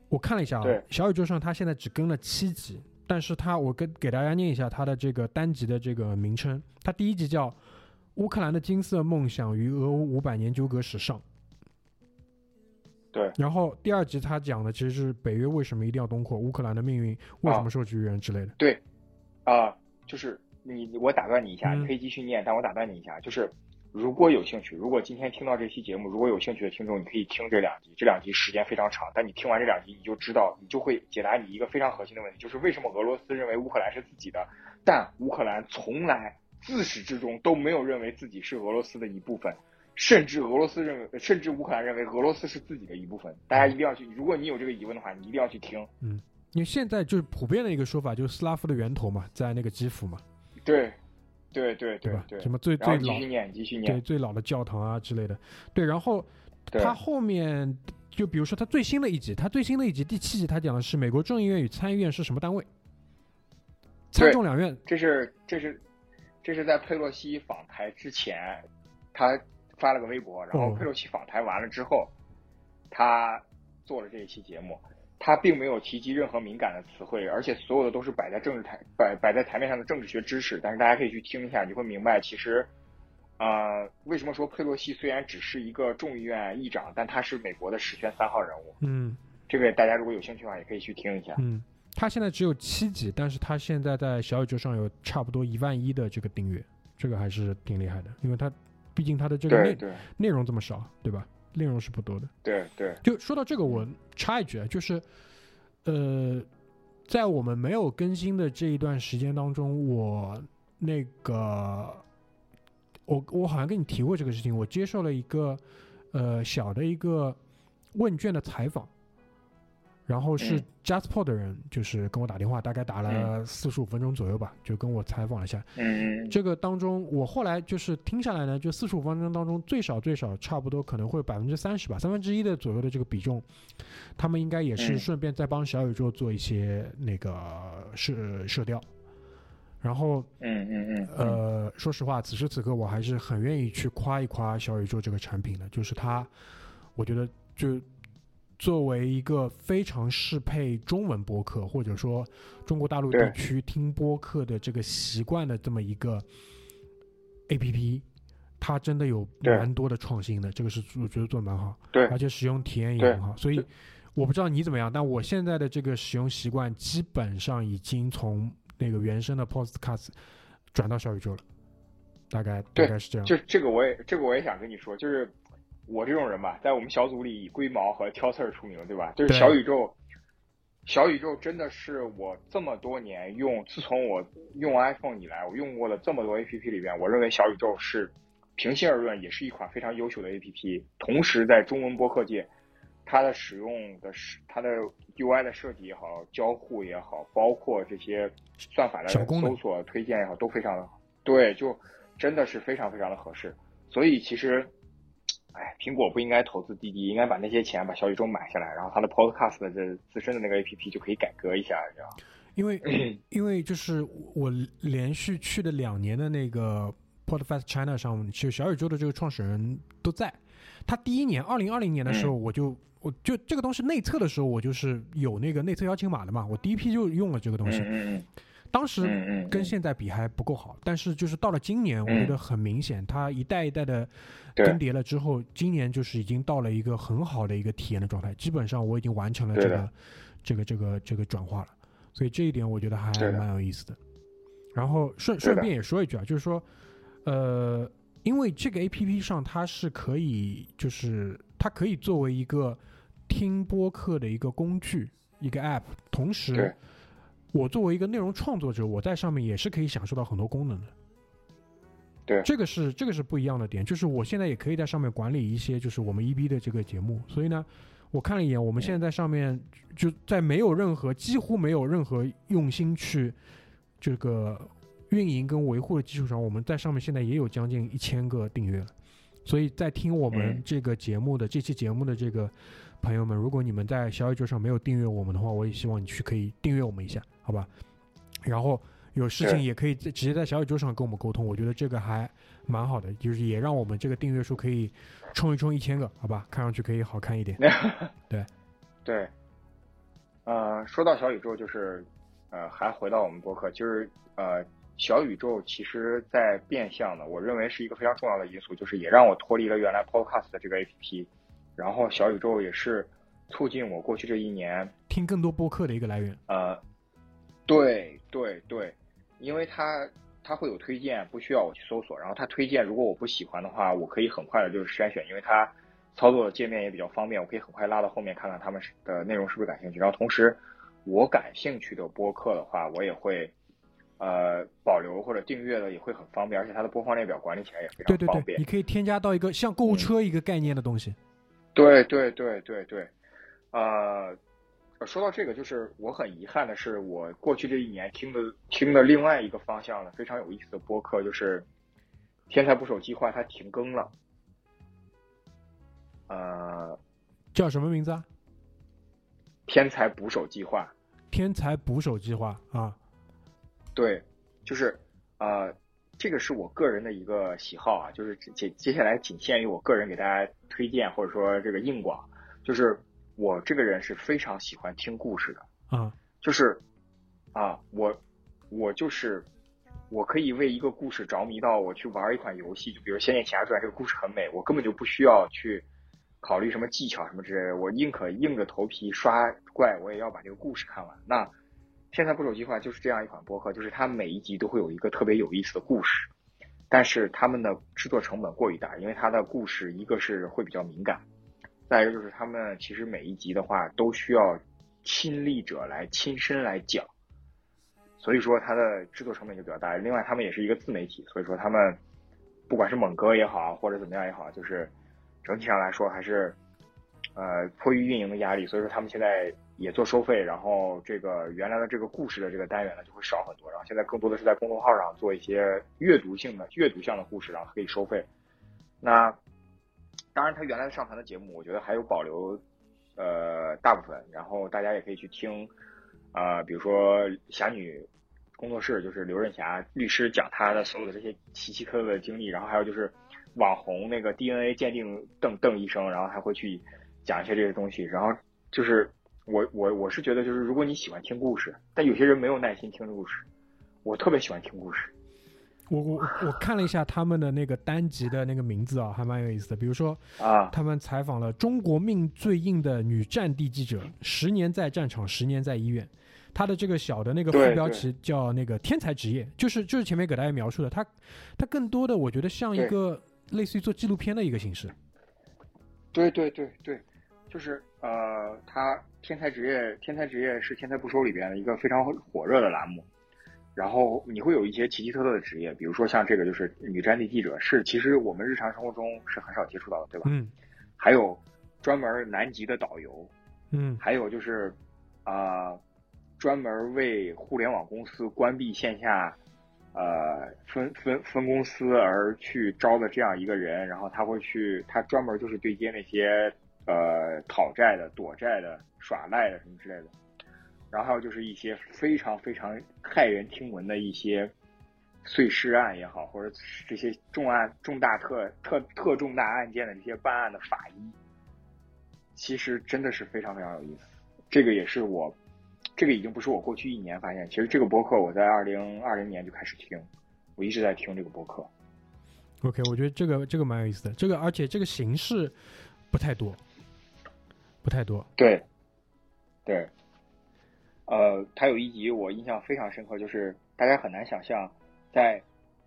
我看了一下啊，小宇宙上他现在只更了七集，但是他我跟给大家念一下他的这个单集的这个名称，他第一集叫《乌克兰的金色梦想与俄乌五百年纠葛史上》。对，然后第二集他讲的其实是北约为什么一定要东扩，乌克兰的命运为什么受制于人之类的。对，啊、就是你我打断你一下，嗯你可以继续念，但我打断你一下，就是如果有兴趣，如果今天听到这期节目，如果有兴趣的听众，你可以听这两集，这两集时间非常长，但你听完这两集，你就知道，你就会解答你一个非常核心的问题，就是为什么俄罗斯认为乌克兰是自己的，但乌克兰从来自始至终都没有认为自己是俄罗斯的一部分。甚至俄罗斯认为，甚至乌克兰认为俄罗斯是自己的一部分。大家一定要去，如果你有这个疑问的话，你一定要去听。因为现在就是普遍的一个说法，就是斯拉夫的源头嘛，在那个基辅嘛，对，对对对吧？对。什么最最老对。最老的教堂啊之类的。对，然后对他后面就比如说他最新的一集，他最新的一集第七集，他讲的是美国众议院与参议院是什么单位？参众两院这是这是这是在佩洛西访台之前，他发了个微博，然后哦佩洛西访台完了之后，他做了这一期节目。他并没有提及任何敏感的词汇，而且所有的都是摆在政治台摆摆在台面上的政治学知识。但是大家可以去听一下，你会明白，其实，呃，为什么说佩洛西虽然只是一个众议院议长，但他是美国的实权三号人物。嗯这个大家如果有兴趣的话，也可以去听一下。嗯，他现在只有七级，但是他现在在小宇宙上有差不多一万一的这个订阅，这个还是挺厉害的，因为他毕竟他的这个内对对内容这么少，对吧？内容是不多的。对对，就说到这个，我插一句啊，就是，呃，在我们没有更新的这一段时间当中，我那个，我我好像跟你提过这个事情，我接受了一个呃小的一个问卷的采访，然后是嗯 JustPod 的人就是跟我打电话，大概打了四十五分钟左右吧，就跟我采访了一下，嗯这个当中，我后来就是听下来呢，就四十五分钟当中，最少最少差不多可能会百分之三十吧，三分之一的左右的这个比重，他们应该也是嗯。顺便在帮小宇宙做一些那个射射调。然后嗯嗯嗯，呃，说实话，此时此刻我还是很愿意去夸一夸小宇宙这个产品的，就是它，我觉得就作为一个非常适配中文播客，或者说中国大陆地区听播客的这个习惯的这么一个 A P P，它真的有蛮多的创新的，这个是我觉得做的蛮好，对。而且使用体验也很好，所以我不知道你怎么样，但我现在的这个使用习惯基本上已经从那个原生的 Podcast 转到小宇宙了，大概大概是这样。就这个我也这个我也想跟你说，就是我这种人吧，在我们小组里以龟毛和挑刺儿出名，对吧？就是小宇宙，小宇宙真的是我这么多年用，自从我用 iPhone 以来，我用过的这么多 APP 里边，我认为小宇宙是平心而论也是一款非常优秀的 APP。同时，在中文播客界，它的使用的是它的 UI 的设计也好，交互也好，包括这些算法的搜索推荐也好，都非常的好。对，就真的是非常非常的合适。所以其实，哎，苹果不应该投资滴滴，应该把那些钱把小宇宙买下来，然后它的 Podcast 的这自身的那个 APP 就可以改革一下，这样。因为因为就是我连续去的两年的那个 Podcast China 上，其实小宇宙的这个创始人都在。他第一年，二零二零年的时候，我就、我就这个东西内测的时候，我就是有那个内测邀请码的嘛，我第一批就用了这个东西。嗯嗯当时跟现在比还不够好，但是就是到了今年，我觉得很明显，它一代一代的更迭了之后，今年就是已经到了一个很好的一个体验的状态，基本上我已经完成了这个这个这个这个转化了，所以这一点我觉得还蛮有意思的。然后顺顺便也说一句啊，就是说，呃，因为这个 A P P 上它是可以，就是它可以作为一个听播客的一个工具，一个 App，同对时。我作为一个内容创作者，我在上面也是可以享受到很多功能的。对这个是这个是不一样的点，就是我现在也可以在上面管理一些就是我们 EB 的这个节目，所以呢，我看了一眼，我们现在在上面就在没有任何几乎没有任何用心去这个运营跟维护的基础上，我们在上面现在也有将近一千个订阅了。所以在听我们嗯这个节目的、这期节目的这个朋友们，如果你们在小宇宙上没有订阅我们的话，我也希望你去可以订阅我们一下，好吧？然后有事情也可以在直接在小宇宙上跟我们沟通，我觉得这个还蛮好的，就是也让我们这个订阅数可以冲一冲一千个，好吧？看上去可以好看一点。对对，呃，说到小宇宙，就是呃，还回到我们博客，就是呃，小宇宙其实在变相的，我认为是一个非常重要的因素，就是也让我脱离了原来 Podcast 的这个 APP，然后小宇宙也是促进我过去这一年听更多播客的一个来源。呃，对对对，因为它它会有推荐，不需要我去搜索。然后它推荐，如果我不喜欢的话，我可以很快的就是筛选，因为它操作界面也比较方便，我可以很快拉到后面看看他们是的内容是不是感兴趣。然后同时，我感兴趣的播客的话，我也会呃保留或者订阅的也会很方便，而且它的播放列表管理起来也非对对对，常方便。你可以添加到一个像购物车一个概念的东西。对对对对对，呃，说到这个，就是我很遗憾的是，我过去这一年听的听的另外一个方向的非常有意思的播客，就是《天才捕手计划》，它停更了。呃，叫什么名字啊？《天才捕手计划天才捕手计划啊，》对，就是呃，这个是我个人的一个喜好啊，就是接接下来仅限于我个人给大家推荐或者说这个硬广，就是我这个人是非常喜欢听故事的。啊，就是啊，我我就是我可以为一个故事着迷到我去玩一款游戏，就比如《仙剑奇侠传》这个故事很美，我根本就不需要去考虑什么技巧什么之类的，我宁可硬着头皮刷怪，我也要把这个故事看完。那《天才捕手计划》就是这样一款播客，就是它每一集都会有一个特别有意思的故事。但是他们的制作成本过于大，因为他的故事一个是会比较敏感，再一个就是他们其实每一集的话都需要亲历者来亲身来讲，所以说它的制作成本就比较大。另外，他们也是一个自媒体，所以说他们不管是猛哥也好，或者怎么样也好，就是整体上来说还是呃迫于运营的压力，所以说他们现在。也做收费，然后这个原来的这个故事的这个单元呢就会少很多，然后现在更多的是在公众号上做一些阅读性的、阅读向的故事，然后可以收费。那当然，他原来的上传的节目，我觉得还有保留，呃，大部分，然后大家也可以去听，啊，比如说侠女工作室，就是刘润霞律师讲他的所有的这些奇奇特特的经历，然后还有就是网红那个 DNA 鉴定邓邓医生，然后还会去讲一些这些东西，然后就是。我我我是觉得，就是如果你喜欢听故事，但有些人没有耐心听故事，我特别喜欢听故事。我我我看了一下他们的那个单集的那个名字啊，还蛮有意思的。比如说啊，他们采访了中国命最硬的女战地记者，十年在战场，十年在医院。他的这个小的那个副标题叫那个天才职业，就是就是前面给大家描述的，他他更多的我觉得像一个类似于做纪录片的一个形式。对对对对，就是呃他。天才职业，天才职业是天才不收里边的一个非常火热的栏目。然后你会有一些奇奇特特的职业，比如说像这个就是女战地记者，是其实我们日常生活中是很少接触到的，对吧？嗯。还有专门南极的导游，嗯。还有就是啊，专门为互联网公司关闭线下呃分分分公司而去招的这样一个人，然后他会去，他专门就是对接那些。呃，讨债的、躲债的、耍赖的什么之类的，然后还有就是一些非常非常骇人听闻的一些碎尸案也好，或者这些重案、重大特特特重大案件的这些办案的法医，其实真的是非常非常有意思。这个也是我，这个已经不是我过去一年发现，其实这个博客我在二零二零年就开始听，我一直在听这个博客。OK，我觉得这个这个蛮有意思的，这个而且这个形式不太多。不太多，对，对，呃，他有一集我印象非常深刻，就是大家很难想象，在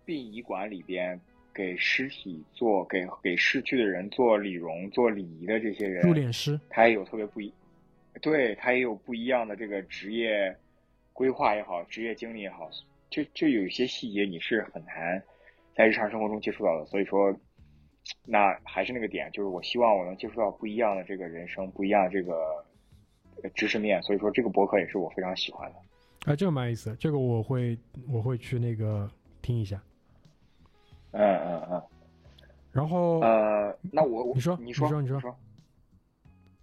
殡仪馆里边给尸体做给给逝去的人做礼容、做礼仪的这些人，入殓师，他也有特别不一，对他也有不一样的这个职业规划也好，职业经历也好，就就有一些细节你是很难在日常生活中接触到的，所以说。那还是那个点，就是我希望我能接触到不一样的这个人生，不一样的这个知识面，所以说这个博客也是我非常喜欢的。啊，这个蛮有意思，这个我会我会去那个听一下。嗯嗯嗯。然后呃，那我你说你说你说你说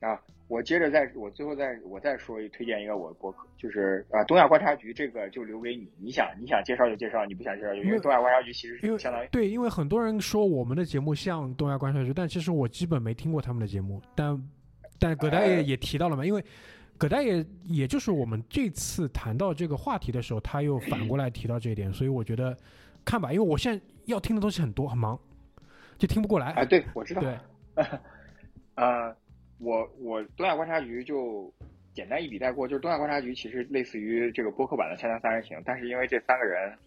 啊。我接着再，我最后再我再说一推荐一个我的博客，就是啊东亚观察局这个就留给你，你想你想介绍就介绍，你不想介绍就因为东亚观察局其实相当于对，因为很多人说我们的节目像东亚观察局，但其实我基本没听过他们的节目，但但葛大爷也提到了嘛，因为葛大爷也就是我们这次谈到这个话题的时候，他又反过来提到这一点，所以我觉得看吧，因为我现在要听的东西很多，很忙，就听不过来啊。对，我知道。对，啊。我我东亚观察局就简单一笔带过，就是东亚观察局其实类似于这个播客版的《锵锵三人行》，但是因为这三个人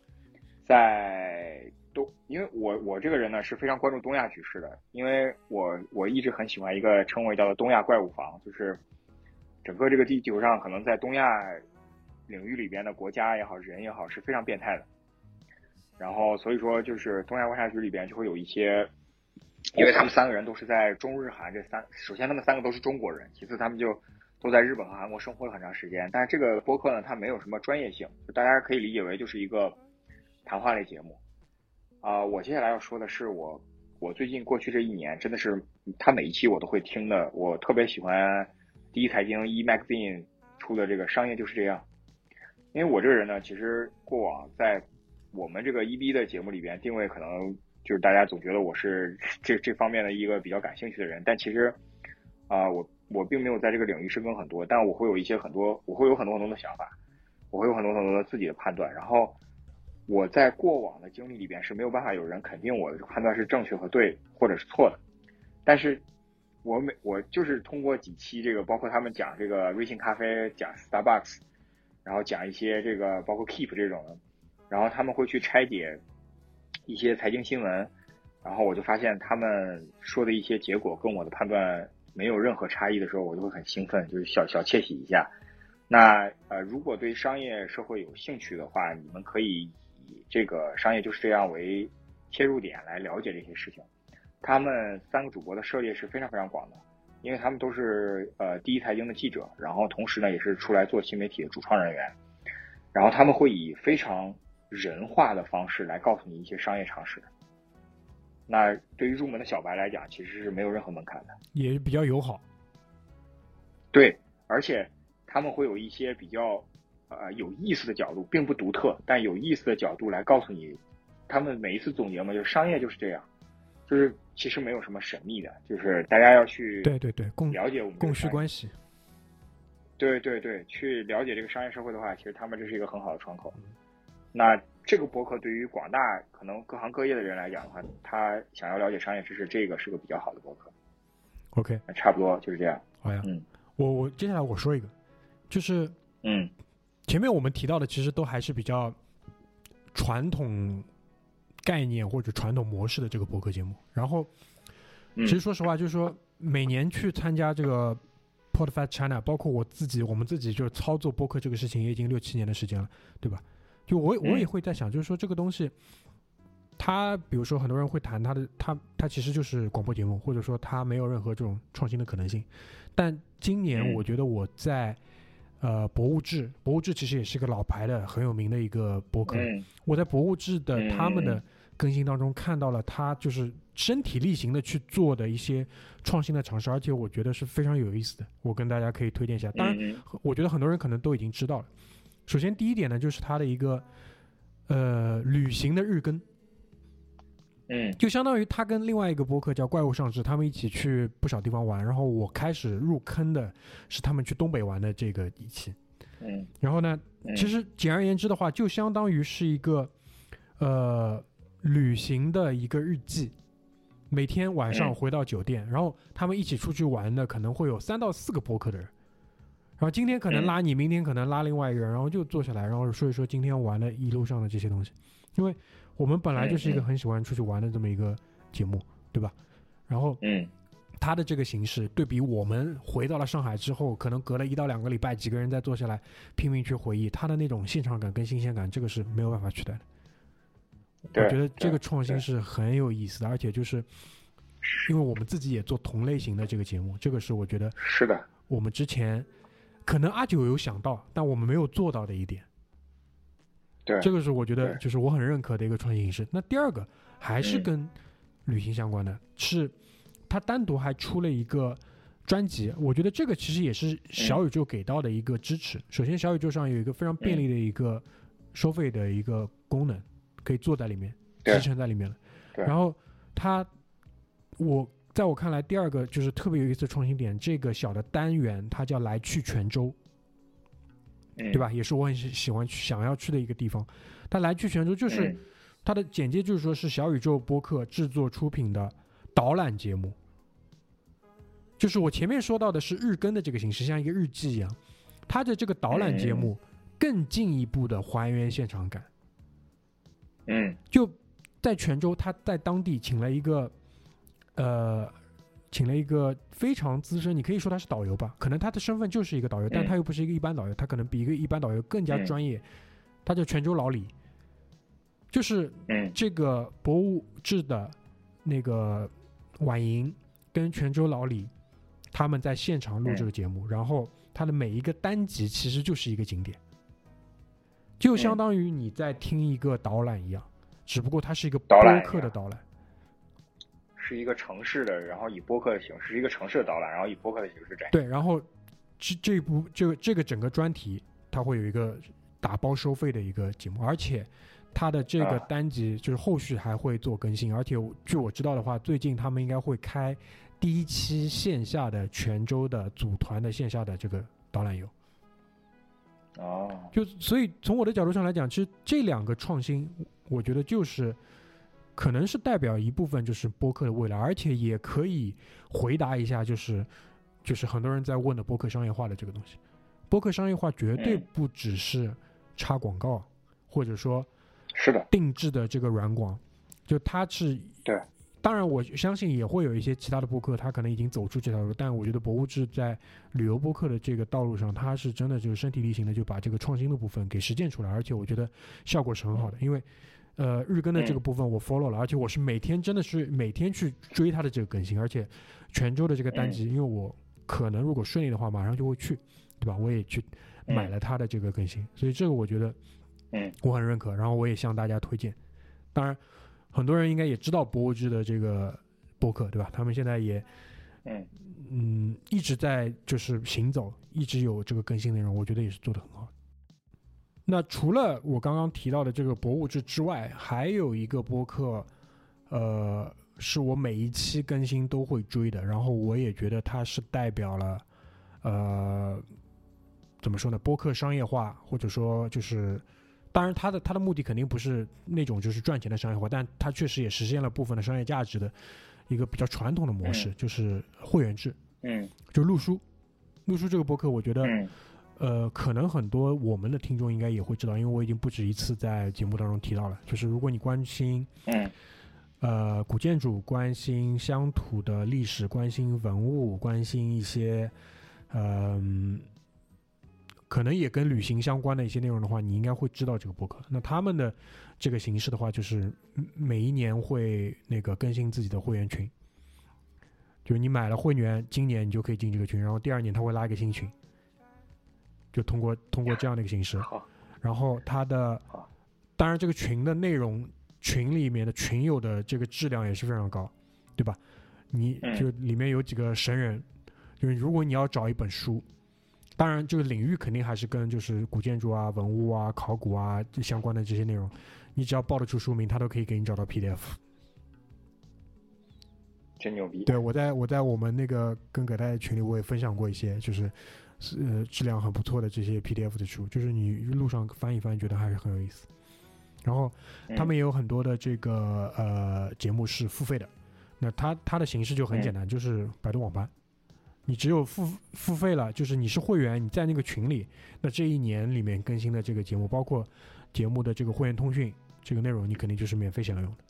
在都，因为我我这个人呢是非常关注东亚局势的，因为我我一直很喜欢一个称谓叫做“东亚怪物房”，就是整个这个地球上可能在东亚领域里边的国家也好，人也好是非常变态的，然后所以说就是东亚观察局里边就会有一些。因为他们三个人都是在中日韩这三，首先他们三个都是中国人，其次他们就都在日本和韩国生活了很长时间。但是这个播客呢，它没有什么专业性，大家可以理解为就是一个谈话类节目。啊，我接下来要说的是我我最近过去这一年真的是，他每一期我都会听的，我特别喜欢第一财经 E Magazine 出的这个商业就是这样。因为我这个人呢，其实过往在我们这个 EB 的节目里边定位可能。就是大家总觉得我是 这这方面的一个比较感兴趣的人，但其实，啊，我我并没有在这个领域深耕很多，但我会有一些很多，我会有很多很多的想法，我会有很多很多的自己的判断。然后我在过往的经历里边是没有办法有人肯定我的判断是正确和对，或者是错的。但是我每我就是通过几期这个，包括他们讲这个瑞幸咖啡，讲 Starbucks，然后讲一些这个包括 Keep 这种的，然后他们会去拆解。一些财经新闻，然后我就发现他们说的一些结果跟我的判断没有任何差异的时候，我就会很兴奋，就是小小窃喜一下。那呃，如果对商业社会有兴趣的话，你们可以以这个商业就是这样为切入点来了解这些事情。他们三个主播的涉猎是非常非常广的，因为他们都是呃第一财经的记者，然后同时呢也是出来做新媒体的主创人员，然后他们会以非常人化的方式来告诉你一些商业常识。那对于入门的小白来讲，其实是没有任何门槛的，也比较友好。对，而且。他们会有一些比较呃有意思的角度，并不独特，但有意思的角度来告诉你，他们每一次总结嘛，就是商业就是这样，就是其实没有什么神秘的，就是大家要去对对对共了解我们供需关系，对对对，去了解这个商业社会的话，其实他们这是一个很好的窗口。那这个博客对于广大可能各行各业的人来讲的话，他想要了解商业知识，这个是个比较好的博客。OK，差不多就是这样。好呀，嗯，我我接下来我说一个。就是，嗯，前面我们提到的其实都还是比较传统概念或者传统模式的这个博客节目。然后，其实说实话，就是说每年去参加这个 p o d f a s t China，包括我自己，我们自己就是操作播客这个事情也已经六七年的时间了，对吧？就我我也会在想，就是说这个东西，它比如说很多人会谈它的，它它其实就是广播节目，或者说它没有任何这种创新的可能性。但今年我觉得我在呃，博物志，博物志其实也是个老牌的、很有名的一个博客。我在博物志的他们的更新当中看到了他就是身体力行的去做的一些创新的尝试，而且我觉得是非常有意思的。我跟大家可以推荐一下。当然，我觉得很多人可能都已经知道了。首先，第一点呢，就是他的一个呃旅行的日更。嗯，就相当于他跟另外一个播客叫《怪物上志》，他们一起去不少地方玩。然后我开始入坑的是他们去东北玩的这个一期。嗯，然后呢，其实简而言之的话，就相当于是一个呃旅行的一个日记。每天晚上回到酒店，然后他们一起出去玩的可能会有三到四个播客的人。然后今天可能拉你，明天可能拉另外一个人，然后就坐下来，然后说一说今天玩的一路上的这些东西，因为。我们本来就是一个很喜欢出去玩的这么一个节目，对吧？然后，嗯，他的这个形式对比我们回到了上海之后，可能隔了一到两个礼拜，几个人再坐下来拼命去回忆他的那种现场感跟新鲜感，这个是没有办法取代的。我觉得这个创新是很有意思的，而且就是因为我们自己也做同类型的这个节目，这个是我觉得是的。我们之前可能阿九有想到，但我们没有做到的一点。对这个是我觉得就是我很认可的一个创新形式。那第二个还是跟旅行相关的，是他单独还出了一个专辑。我觉得这个其实也是小宇宙给到的一个支持。首先，小宇宙上有一个非常便利的一个收费的一个功能，可以坐在里面，集成在里面了。然后他，我在我看来，第二个就是特别有意思的创新点，这个小的单元它叫来去泉州。对吧？也是我很喜喜欢去、想要去的一个地方。它来去泉州，就是它的简介就是说是小宇宙播客制作出品的导览节目。就是我前面说到的是日更的这个形式，像一个日记一样。它的这个导览节目更进一步的还原现场感。嗯，就在泉州，他在当地请了一个呃。请了一个非常资深，你可以说他是导游吧，可能他的身份就是一个导游，但他又不是一个一般导游，他可能比一个一般导游更加专业。他叫泉州老李，就是这个博物志的那个婉莹跟泉州老李他们在现场录这个节目，然后他的每一个单集其实就是一个景点，就相当于你在听一个导览一样，只不过它是一个播客的导览。是一个城市的，然后以播客的形式，是一个城市的导览，然后以播客的形式展。对，然后这这一部这个这个整个专题，它会有一个打包收费的一个节目，而且它的这个单集就是后续还会做更新，而且据我知道的话，最近他们应该会开第一期线下的泉州的组团的线下的这个导览游。哦，就所以从我的角度上来讲，其实这两个创新，我觉得就是。可能是代表一部分就是播客的未来，而且也可以回答一下，就是就是很多人在问的播客商业化的这个东西。播客商业化绝对不只是插广告，或者说是的。定制的这个软广，就它是对，当然我相信也会有一些其他的播客，他可能已经走出这条路，但我觉得博物志在旅游播客的这个道路上，他是真的就是身体力行的就把这个创新的部分给实践出来，而且我觉得效果是很好的，因为。呃，日更的这个部分我 follow 了，而且我是每天真的是每天去追他的这个更新，而且泉州的这个单集，因为我可能如果顺利的话，马上就会去，对吧？我也去买了他的这个更新，所以这个我觉得，嗯，我很认可，然后我也向大家推荐。当然，很多人应该也知道博物志的这个博客，对吧？他们现在也，嗯嗯，一直在就是行走，一直有这个更新内容，我觉得也是做的很好。那除了我刚刚提到的这个博物志之外，还有一个播客，呃，是我每一期更新都会追的。然后我也觉得它是代表了，呃，怎么说呢？播客商业化，或者说就是，当然它的它的目的肯定不是那种就是赚钱的商业化，但它确实也实现了部分的商业价值的一个比较传统的模式，就是会员制。嗯，就陆叔，陆叔这个播客，我觉得。嗯呃，可能很多我们的听众应该也会知道，因为我已经不止一次在节目当中提到了。就是如果你关心，嗯，呃，古建筑，关心乡土的历史，关心文物，关心一些，嗯，可能也跟旅行相关的一些内容的话，你应该会知道这个博客。那他们的这个形式的话，就是每一年会那个更新自己的会员群，就是你买了会员，今年你就可以进这个群，然后第二年他会拉一个新群。就通过通过这样的一个形式，然后它的，当然这个群的内容，群里面的群友的这个质量也是非常高，对吧？你就里面有几个神人，就是如果你要找一本书，当然这个领域肯定还是跟就是古建筑啊、文物啊、考古啊相关的这些内容，你只要报得出书名，他都可以给你找到 PDF。真牛逼！对我在我在我们那个跟葛代群里，我也分享过一些，就是。是呃，质量很不错的这些 PDF 的书，就是你路上翻一翻，觉得还是很有意思。然后他们也有很多的这个呃节目是付费的，那它它的形式就很简单，就是百度网盘。你只有付付费了，就是你是会员，你在那个群里，那这一年里面更新的这个节目，包括节目的这个会员通讯这个内容，你肯定就是免费享用的。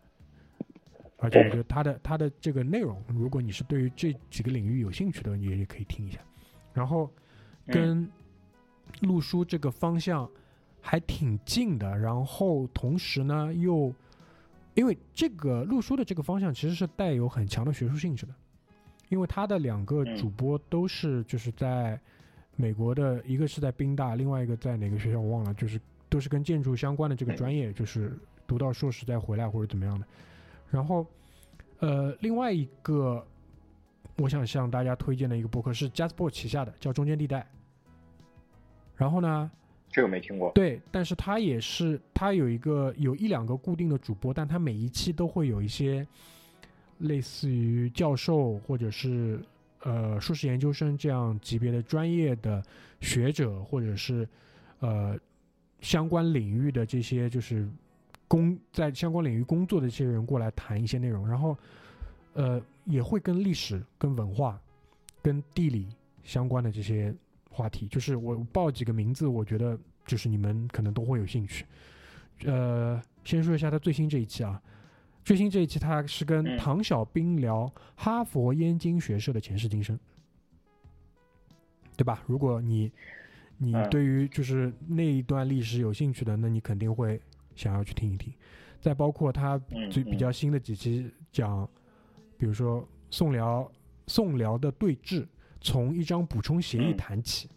而且我觉得它的它的这个内容，如果你是对于这几个领域有兴趣的，你也可以听一下。然后。跟陆叔这个方向还挺近的，然后同时呢，又因为这个陆叔的这个方向其实是带有很强的学术性质的，因为他的两个主播都是就是在美国的，一个是在宾大，另外一个在哪个学校我忘了，就是都是跟建筑相关的这个专业，就是读到硕士再回来或者怎么样的。然后，呃，另外一个我想向大家推荐的一个博客是 Jasper 旗下的，叫中间地带。然后呢？这个没听过。对，但是他也是，他有一个有一两个固定的主播，但他每一期都会有一些类似于教授或者是呃硕士研究生这样级别的专业的学者，或者是呃相关领域的这些就是工在相关领域工作的这些人过来谈一些内容，然后呃也会跟历史、跟文化、跟地理相关的这些。话题就是我报几个名字，我觉得就是你们可能都会有兴趣。呃，先说一下他最新这一期啊，最新这一期他是跟唐小兵聊哈佛燕京学社的前世今生，对吧？如果你你对于就是那一段历史有兴趣的，那你肯定会想要去听一听。再包括他最比较新的几期讲，比如说宋辽宋辽的对峙。从一张补充协议谈起。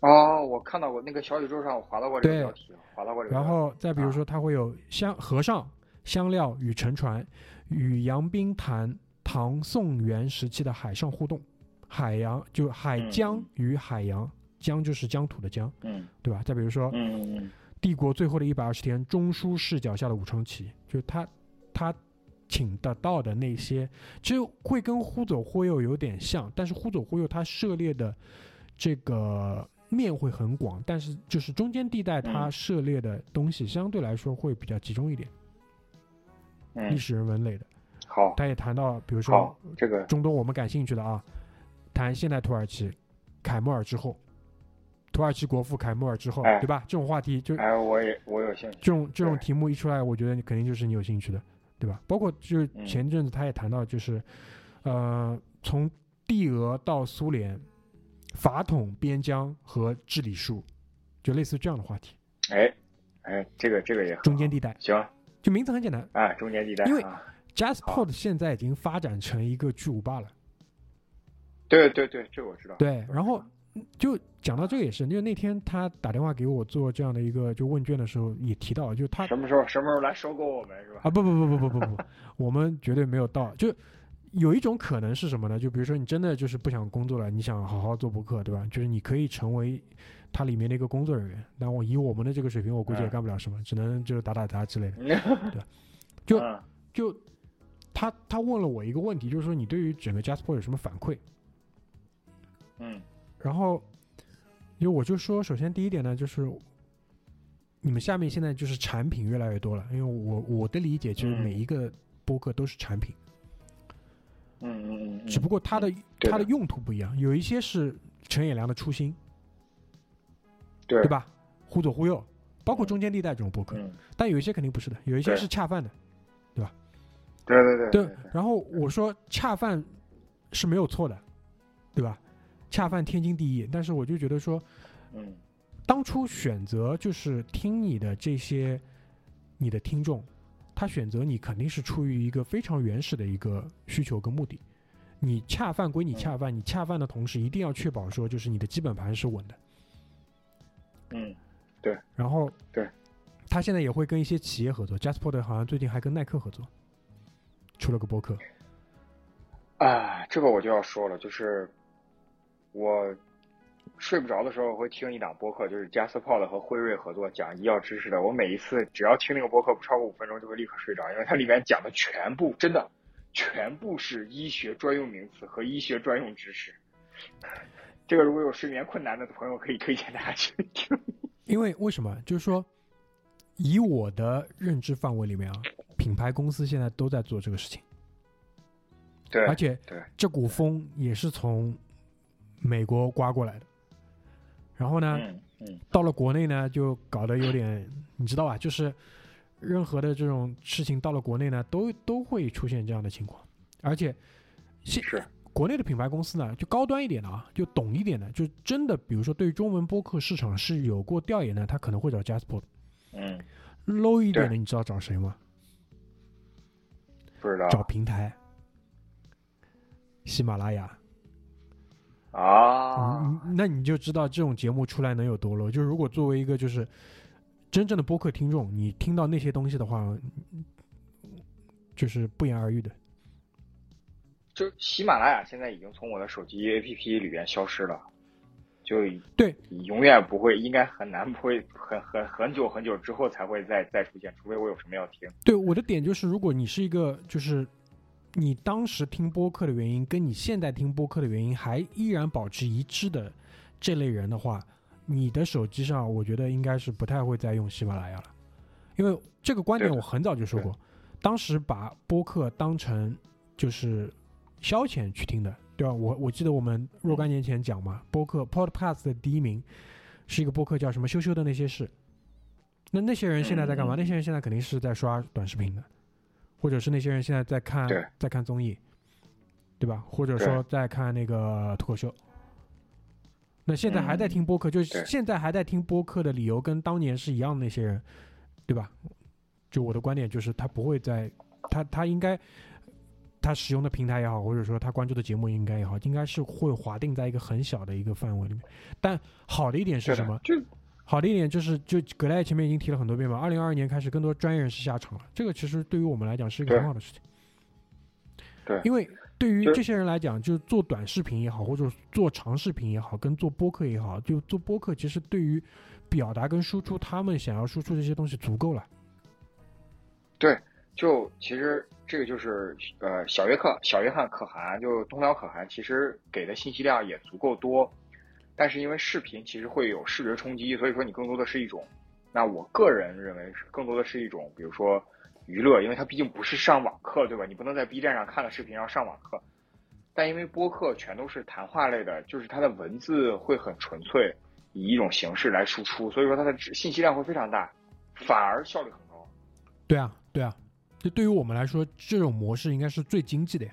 哦，我看到过那个小宇宙上，我划到过这个标题，划到过这个。然后再比如说，它会有香和尚、香料与沉船，与杨冰谈唐宋元时期的海上互动，海洋就海疆与海洋，疆就是疆土的疆，嗯，对吧？再比如说，嗯嗯嗯，帝国最后的一百二十天，中枢视角下的武昌起义，就他他。请得到的那些，其实会跟忽左忽右有点像，但是忽左忽右它涉猎的这个面会很广，但是就是中间地带它涉猎的东西相对来说会比较集中一点。历史人文类的，好，他也谈到，比如说这个。中东我们感兴趣的啊，谈现代土耳其，凯末尔之后，土耳其国父凯末尔之后，哎。对吧？这种话题就哎，我也我有兴趣。这种这种题目一出来，我觉得你肯定就是你有兴趣的，对吧？包括就是嗯前阵子他也谈到，就是、呃，从帝俄到苏联，法统、边疆和治理术，就类似这样的话题。哎哎，这个这个也好中间地带，行就名字很简单啊，中间地带因为啊，，JazzPod 现在已经发展成一个巨无霸了。对对对，这个我知道。对，然后嗯就讲到这个也是，因为那天他打电话给我做这样的一个就问卷的时候，也提到，就他什么时候什么时候来收购我们是吧？啊，不不不不不不不，我们绝对没有到。就有一种可能是什么呢？就比如说你真的就是不想工作了，你想好好做博客，对吧？就是你可以成为它里面的一个工作人员。但我以我们的这个水平，我估计也嗯干不了什么，只能就是打打杂之类的。对就嗯就他他问了我一个问题，就是说你对于整个 Jasper 有什么反馈？嗯然后，因为我就说，首先第一点呢，就是你们下面现在就是产品越来越多了，因为我我的理解就是嗯每一个播客都是产品，嗯嗯嗯，只不过它的、它的用途不一样，有一些是陈也良的初心，对对？吧？忽左忽右，包括中间地带这种播客，嗯，但有一些肯定不是的，有一些是恰饭的，对吧对对对对。然后我说恰饭是没有错的，对吧？恰饭天经地义，但是我就觉得说，嗯当初选择就是听你的这些你的听众，他选择你肯定是出于一个非常原始的一个需求跟目的。你恰饭归你恰饭，你恰饭的同时一定要确保说就是你的基本盘是稳的。嗯对然后对，他现在也会跟一些企业合作，Jasper 好像最近还跟耐克合作，出了个播客。啊，这个我就要说了，就是我睡不着的时候会听一档播客，就是加斯炮的和辉瑞合作讲医药知识的。我每一次只要听那个播客不超过五分钟，就会立刻睡着，因为它里面讲的全部真的全部是医学专用名词和医学专用知识。这个如果有睡眠困难的朋友，可以推荐大家去听。因为为什么？就是说，以我的认知范围里面啊，品牌公司现在都在做这个事情。对而且对这股风也是从美国刮过来的。然后呢，到了国内呢，就搞得有点，你知道吧？就是任何的这种事情到了国内呢，都都会出现这样的情况。而且现是国内的品牌公司呢，就高端一点的啊，就懂一点的，就真的，比如说对于中文播客市场是有过调研的，他可能会找 Jasper。嗯，low 一点的，你知道找谁吗？不知道找平台，喜马拉雅。啊，嗯，那你就知道这种节目出来能有多 low。就是如果作为一个就是真正的播客听众，你听到那些东西的话，嗯就是不言而喻的。就喜马拉雅现在已经从我的手机 APP 里边消失了，就对，永远不会，应该很难不会很很很久很久之后才会再再出现，除非我有什么要听。对，我的点就是，如果你是一个就是你当时听播客的原因，跟你现在听播客的原因还依然保持一致的这类人的话，你的手机上我觉得应该是不太会再用喜马拉雅了，因为这个观点我很早就说过，当时把播客当成就是消遣去听的，对吧？我我记得我们若干年前讲嘛，播客 Podcast 的第一名是一个播客叫什么“羞羞的那些事”，那那些人现在在干嘛？那些人现在肯定是在刷短视频的，或者是那些人现在在看在看综艺，对吧？或者说在看那个脱口秀。那现在还在听播客，就是现在还在听播客的理由跟当年是一样的那些人，对吧？就我的观点就是，他不会在，他他应该，他使用的平台也好，或者说他关注的节目应该也好，应该是会划定在一个很小的一个范围里面。但好的一点是什么？就好的一点就是，就葛莱前面已经提了很多遍嘛。二零二二年开始，更多专业人士下场了，这个其实对于我们来讲是一个很好的事情。对因为对于这些人来讲，就是做短视频也好，或者做长视频也好，跟做播客也好，就做播客其实对于表达跟输出他们想要输出这些东西足够了。对，就其实这个就是呃，小约克小约翰可汗就东辽可汗，其实给的信息量也足够多，但是因为视频其实会有视觉冲击，所以说你更多的是一种，那我个人认为是更多的是一种，比如说娱乐，因为它毕竟不是上网课，对吧？你不能在 B 站上看了视频然后上网课，但因为播客全都是谈话类的，就是它的文字会很纯粹，以以一种形式来输出，所以说它的信息量会非常大，反而效率很高。对啊，对啊，这对于我们来说，这种模式应该是最经济的呀。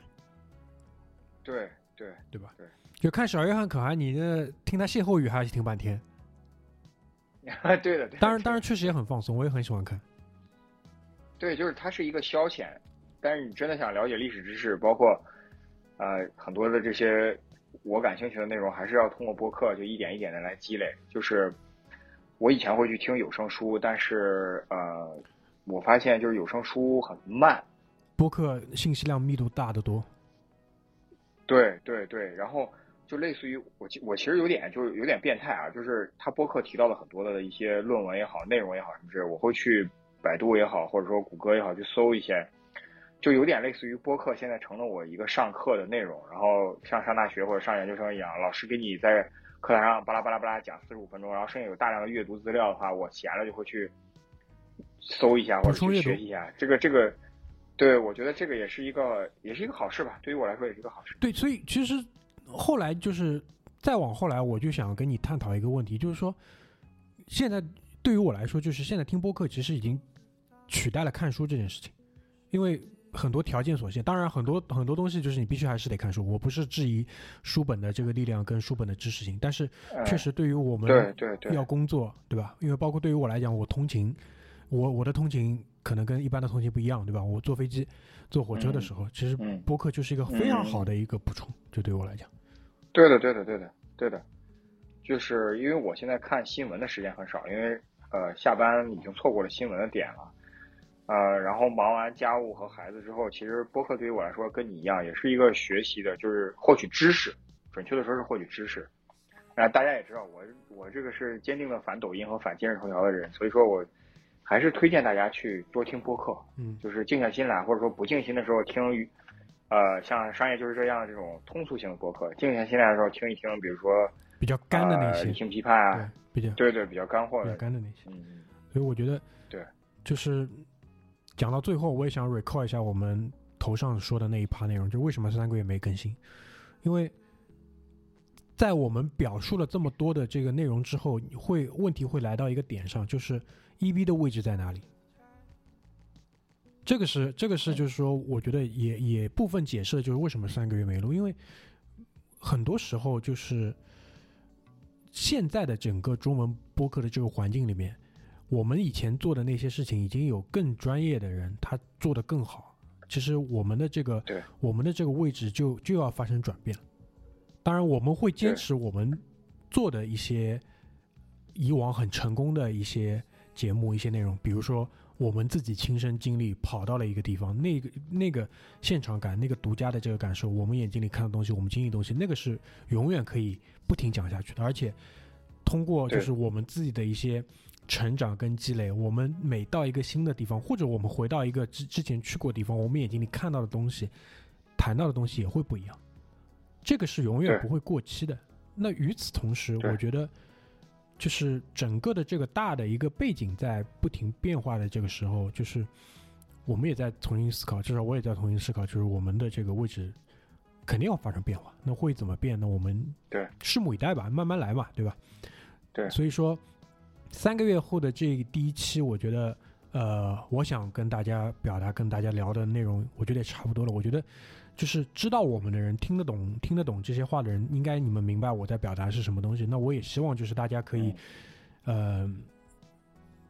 对对对吧？对，就看小约翰可汗，你这听他歇后语还是听半天。对的，当然，当然确实也很放松，我也很喜欢看。对，就是它是一个消遣，但是你真的想了解历史知识，包括呃很多的这些我感兴趣的内容，还是要通过播客就一点一点的来积累。就是我以前会去听有声书，但是呃我发现就是有声书很慢，播客信息量密度大得多。对对对，然后。就类似于我，我其实有点就是有点变态啊，就是他播客提到了很多的一些论文也好，内容也好，什么之类，我会去百度也好，或者说谷歌也好，去搜一些，就有点类似于播客现在成了我一个上课的内容，然后像上大学或者上研究生一样，老师给你在课堂上巴拉巴拉巴拉讲四十五分钟，然后剩下有大量的阅读资料的话，我闲了就会去搜一下或者去学习一下，这个这个，对我觉得这个也是一个也是一个好事吧，对于我来说也是一个好事。对，所以其实。后来就是再往后来，我就想跟你探讨一个问题，就是说，现在对于我来说，就是现在听播客其实已经取代了看书这件事情，因为很多条件所限。当然，很多很多东西就是你必须还是得看书。我不是质疑书本的这个力量跟书本的知识性，但是确实对于我们要工作，对吧？因为包括对于我来讲，我通勤，我我的通勤可能跟一般的通勤不一样，对吧？我坐飞机、坐火车的时候，其实播客就是一个非常好的一个补充，就对我来讲。对的，对的，对的，对的，就是因为我现在看新闻的时间很少，因为呃下班已经错过了新闻的点了，呃，然后忙完家务和孩子之后，其实播客对于我来说跟你一样，也是一个学习的，就是获取知识，准确的说是获取知识。啊，大家也知道我我这个是坚定的反抖音和反今日头条的人，所以说我还是推荐大家去多听播客，嗯，就是静下心来，或者说不静心的时候听。呃，像商业就是这样这种通俗型的博客，静下心来的时候听一听，比如说比较干的那些理性批判啊，比较对对比较干货的干的那些。嗯，所以我觉得对，就是讲到最后，我也想 recall 一下我们头上说的那一趴内容，就为什么三个月没更新？因为在我们表述了这么多的这个内容之后，会问题会来到一个点上，就是 EB 的位置在哪里？这个是这个是就是说，我觉得也也部分解释了，就是为什么三个月没录，因为很多时候就是现在的整个中文播客的这个环境里面，我们以前做的那些事情，已经有更专业的人他做的更好。其实我们的这个我们的这个位置就就要发生转变。当然，我们会坚持我们做的一些以往很成功的一些节目、一些内容，比如说。我们自己亲身经历，跑到了一个地方，那个那个现场感，那个独家的这个感受，我们眼睛里看到东西，我们经历东西，那个是永远可以不停讲下去的。而且，通过就是我们自己的一些成长跟积累，我们每到一个新的地方，或者我们回到一个之之前去过地方，我们眼睛里看到的东西，谈到的东西也会不一样。这个是永远不会过期的。那与此同时，我觉得。就是整个的这个大的一个背景在不停变化的这个时候，就是我们也在重新思考，至少我也在重新思考，就是我们的这个位置肯定要发生变化。那会怎么变？那我们对拭目以待吧，慢慢来嘛，对吧？对。所以说，三个月后的这第一期，我觉得，呃，我想跟大家表达、跟大家聊的内容，我觉得也差不多了。我觉得。就是知道我们的人听得懂听得懂这些话的人，应该你们明白我在表达是什么东西。那我也希望就是大家可以，呃，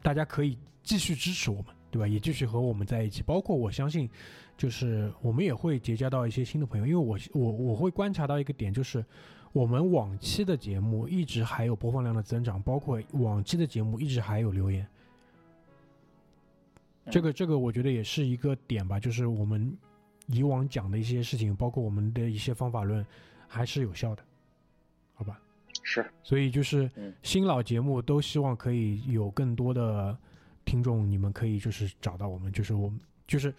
大家可以继续支持我们，对吧？也继续和我们在一起。包括我相信，就是我们也会结交到一些新的朋友，因为我我我会观察到一个点，就是我们往期的节目一直还有播放量的增长，包括往期的节目一直还有留言。这个这个我觉得也是一个点吧，就是我们。以往讲的一些事情，包括我们的一些方法论，还是有效的，好吧？是，所以就是新老节目都希望可以有更多的听众，你们可以就是找到我们，就是我们就是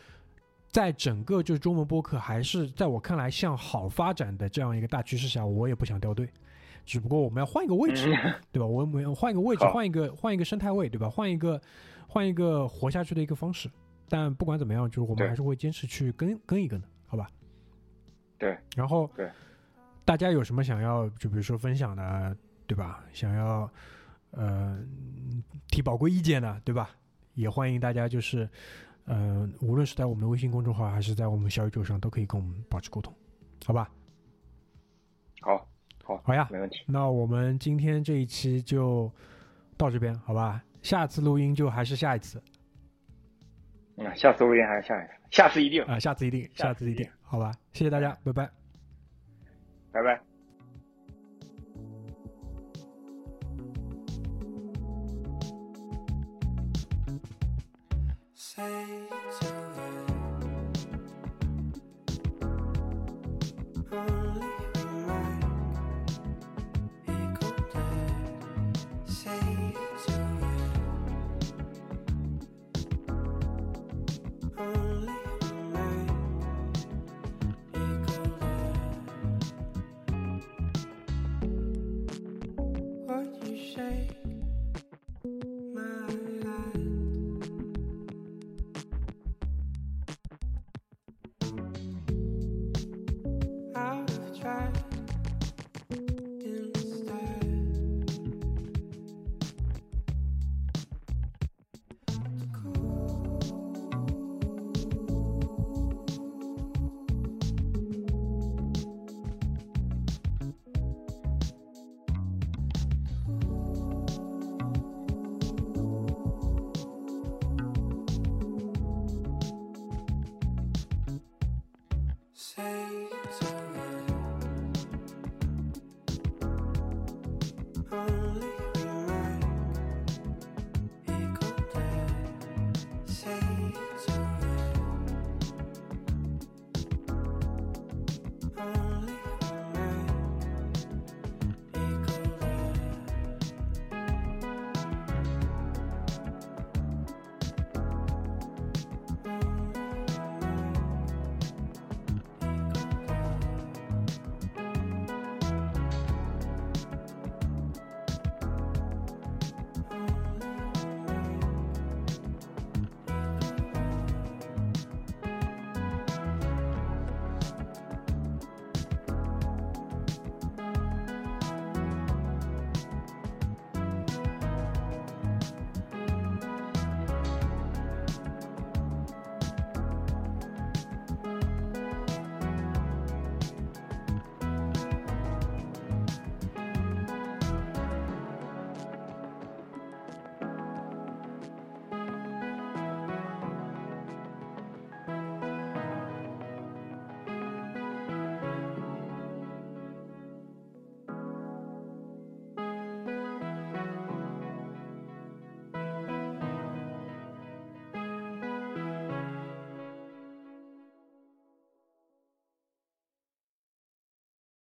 在整个就是中文播客还是在我看来向好发展的这样一个大趋势下，我也不想掉队，只不过我们要换一个位置，对吧？我们要换一个位置，换一个换一个生态位，对吧？换一个换一个活下去的一个方式。但不管怎么样，就是我们还是会坚持去跟跟一跟的，好吧？对。然后，对，大家有什么想要，就比如说分享的，对吧？想要呃提宝贵意见的，对吧？也欢迎大家就是呃，无论是在我们的微信公众号还是在我们小宇宙上，都可以跟我们保持沟通，好吧？好，好，好呀，没问题。那我们今天这一期就到这边，好吧？下次录音就还是下一次嗯，下次录音还是下一次，下次一定，啊，下次一定，下次一定下次一定，好吧？谢谢大家，拜拜。拜拜。Say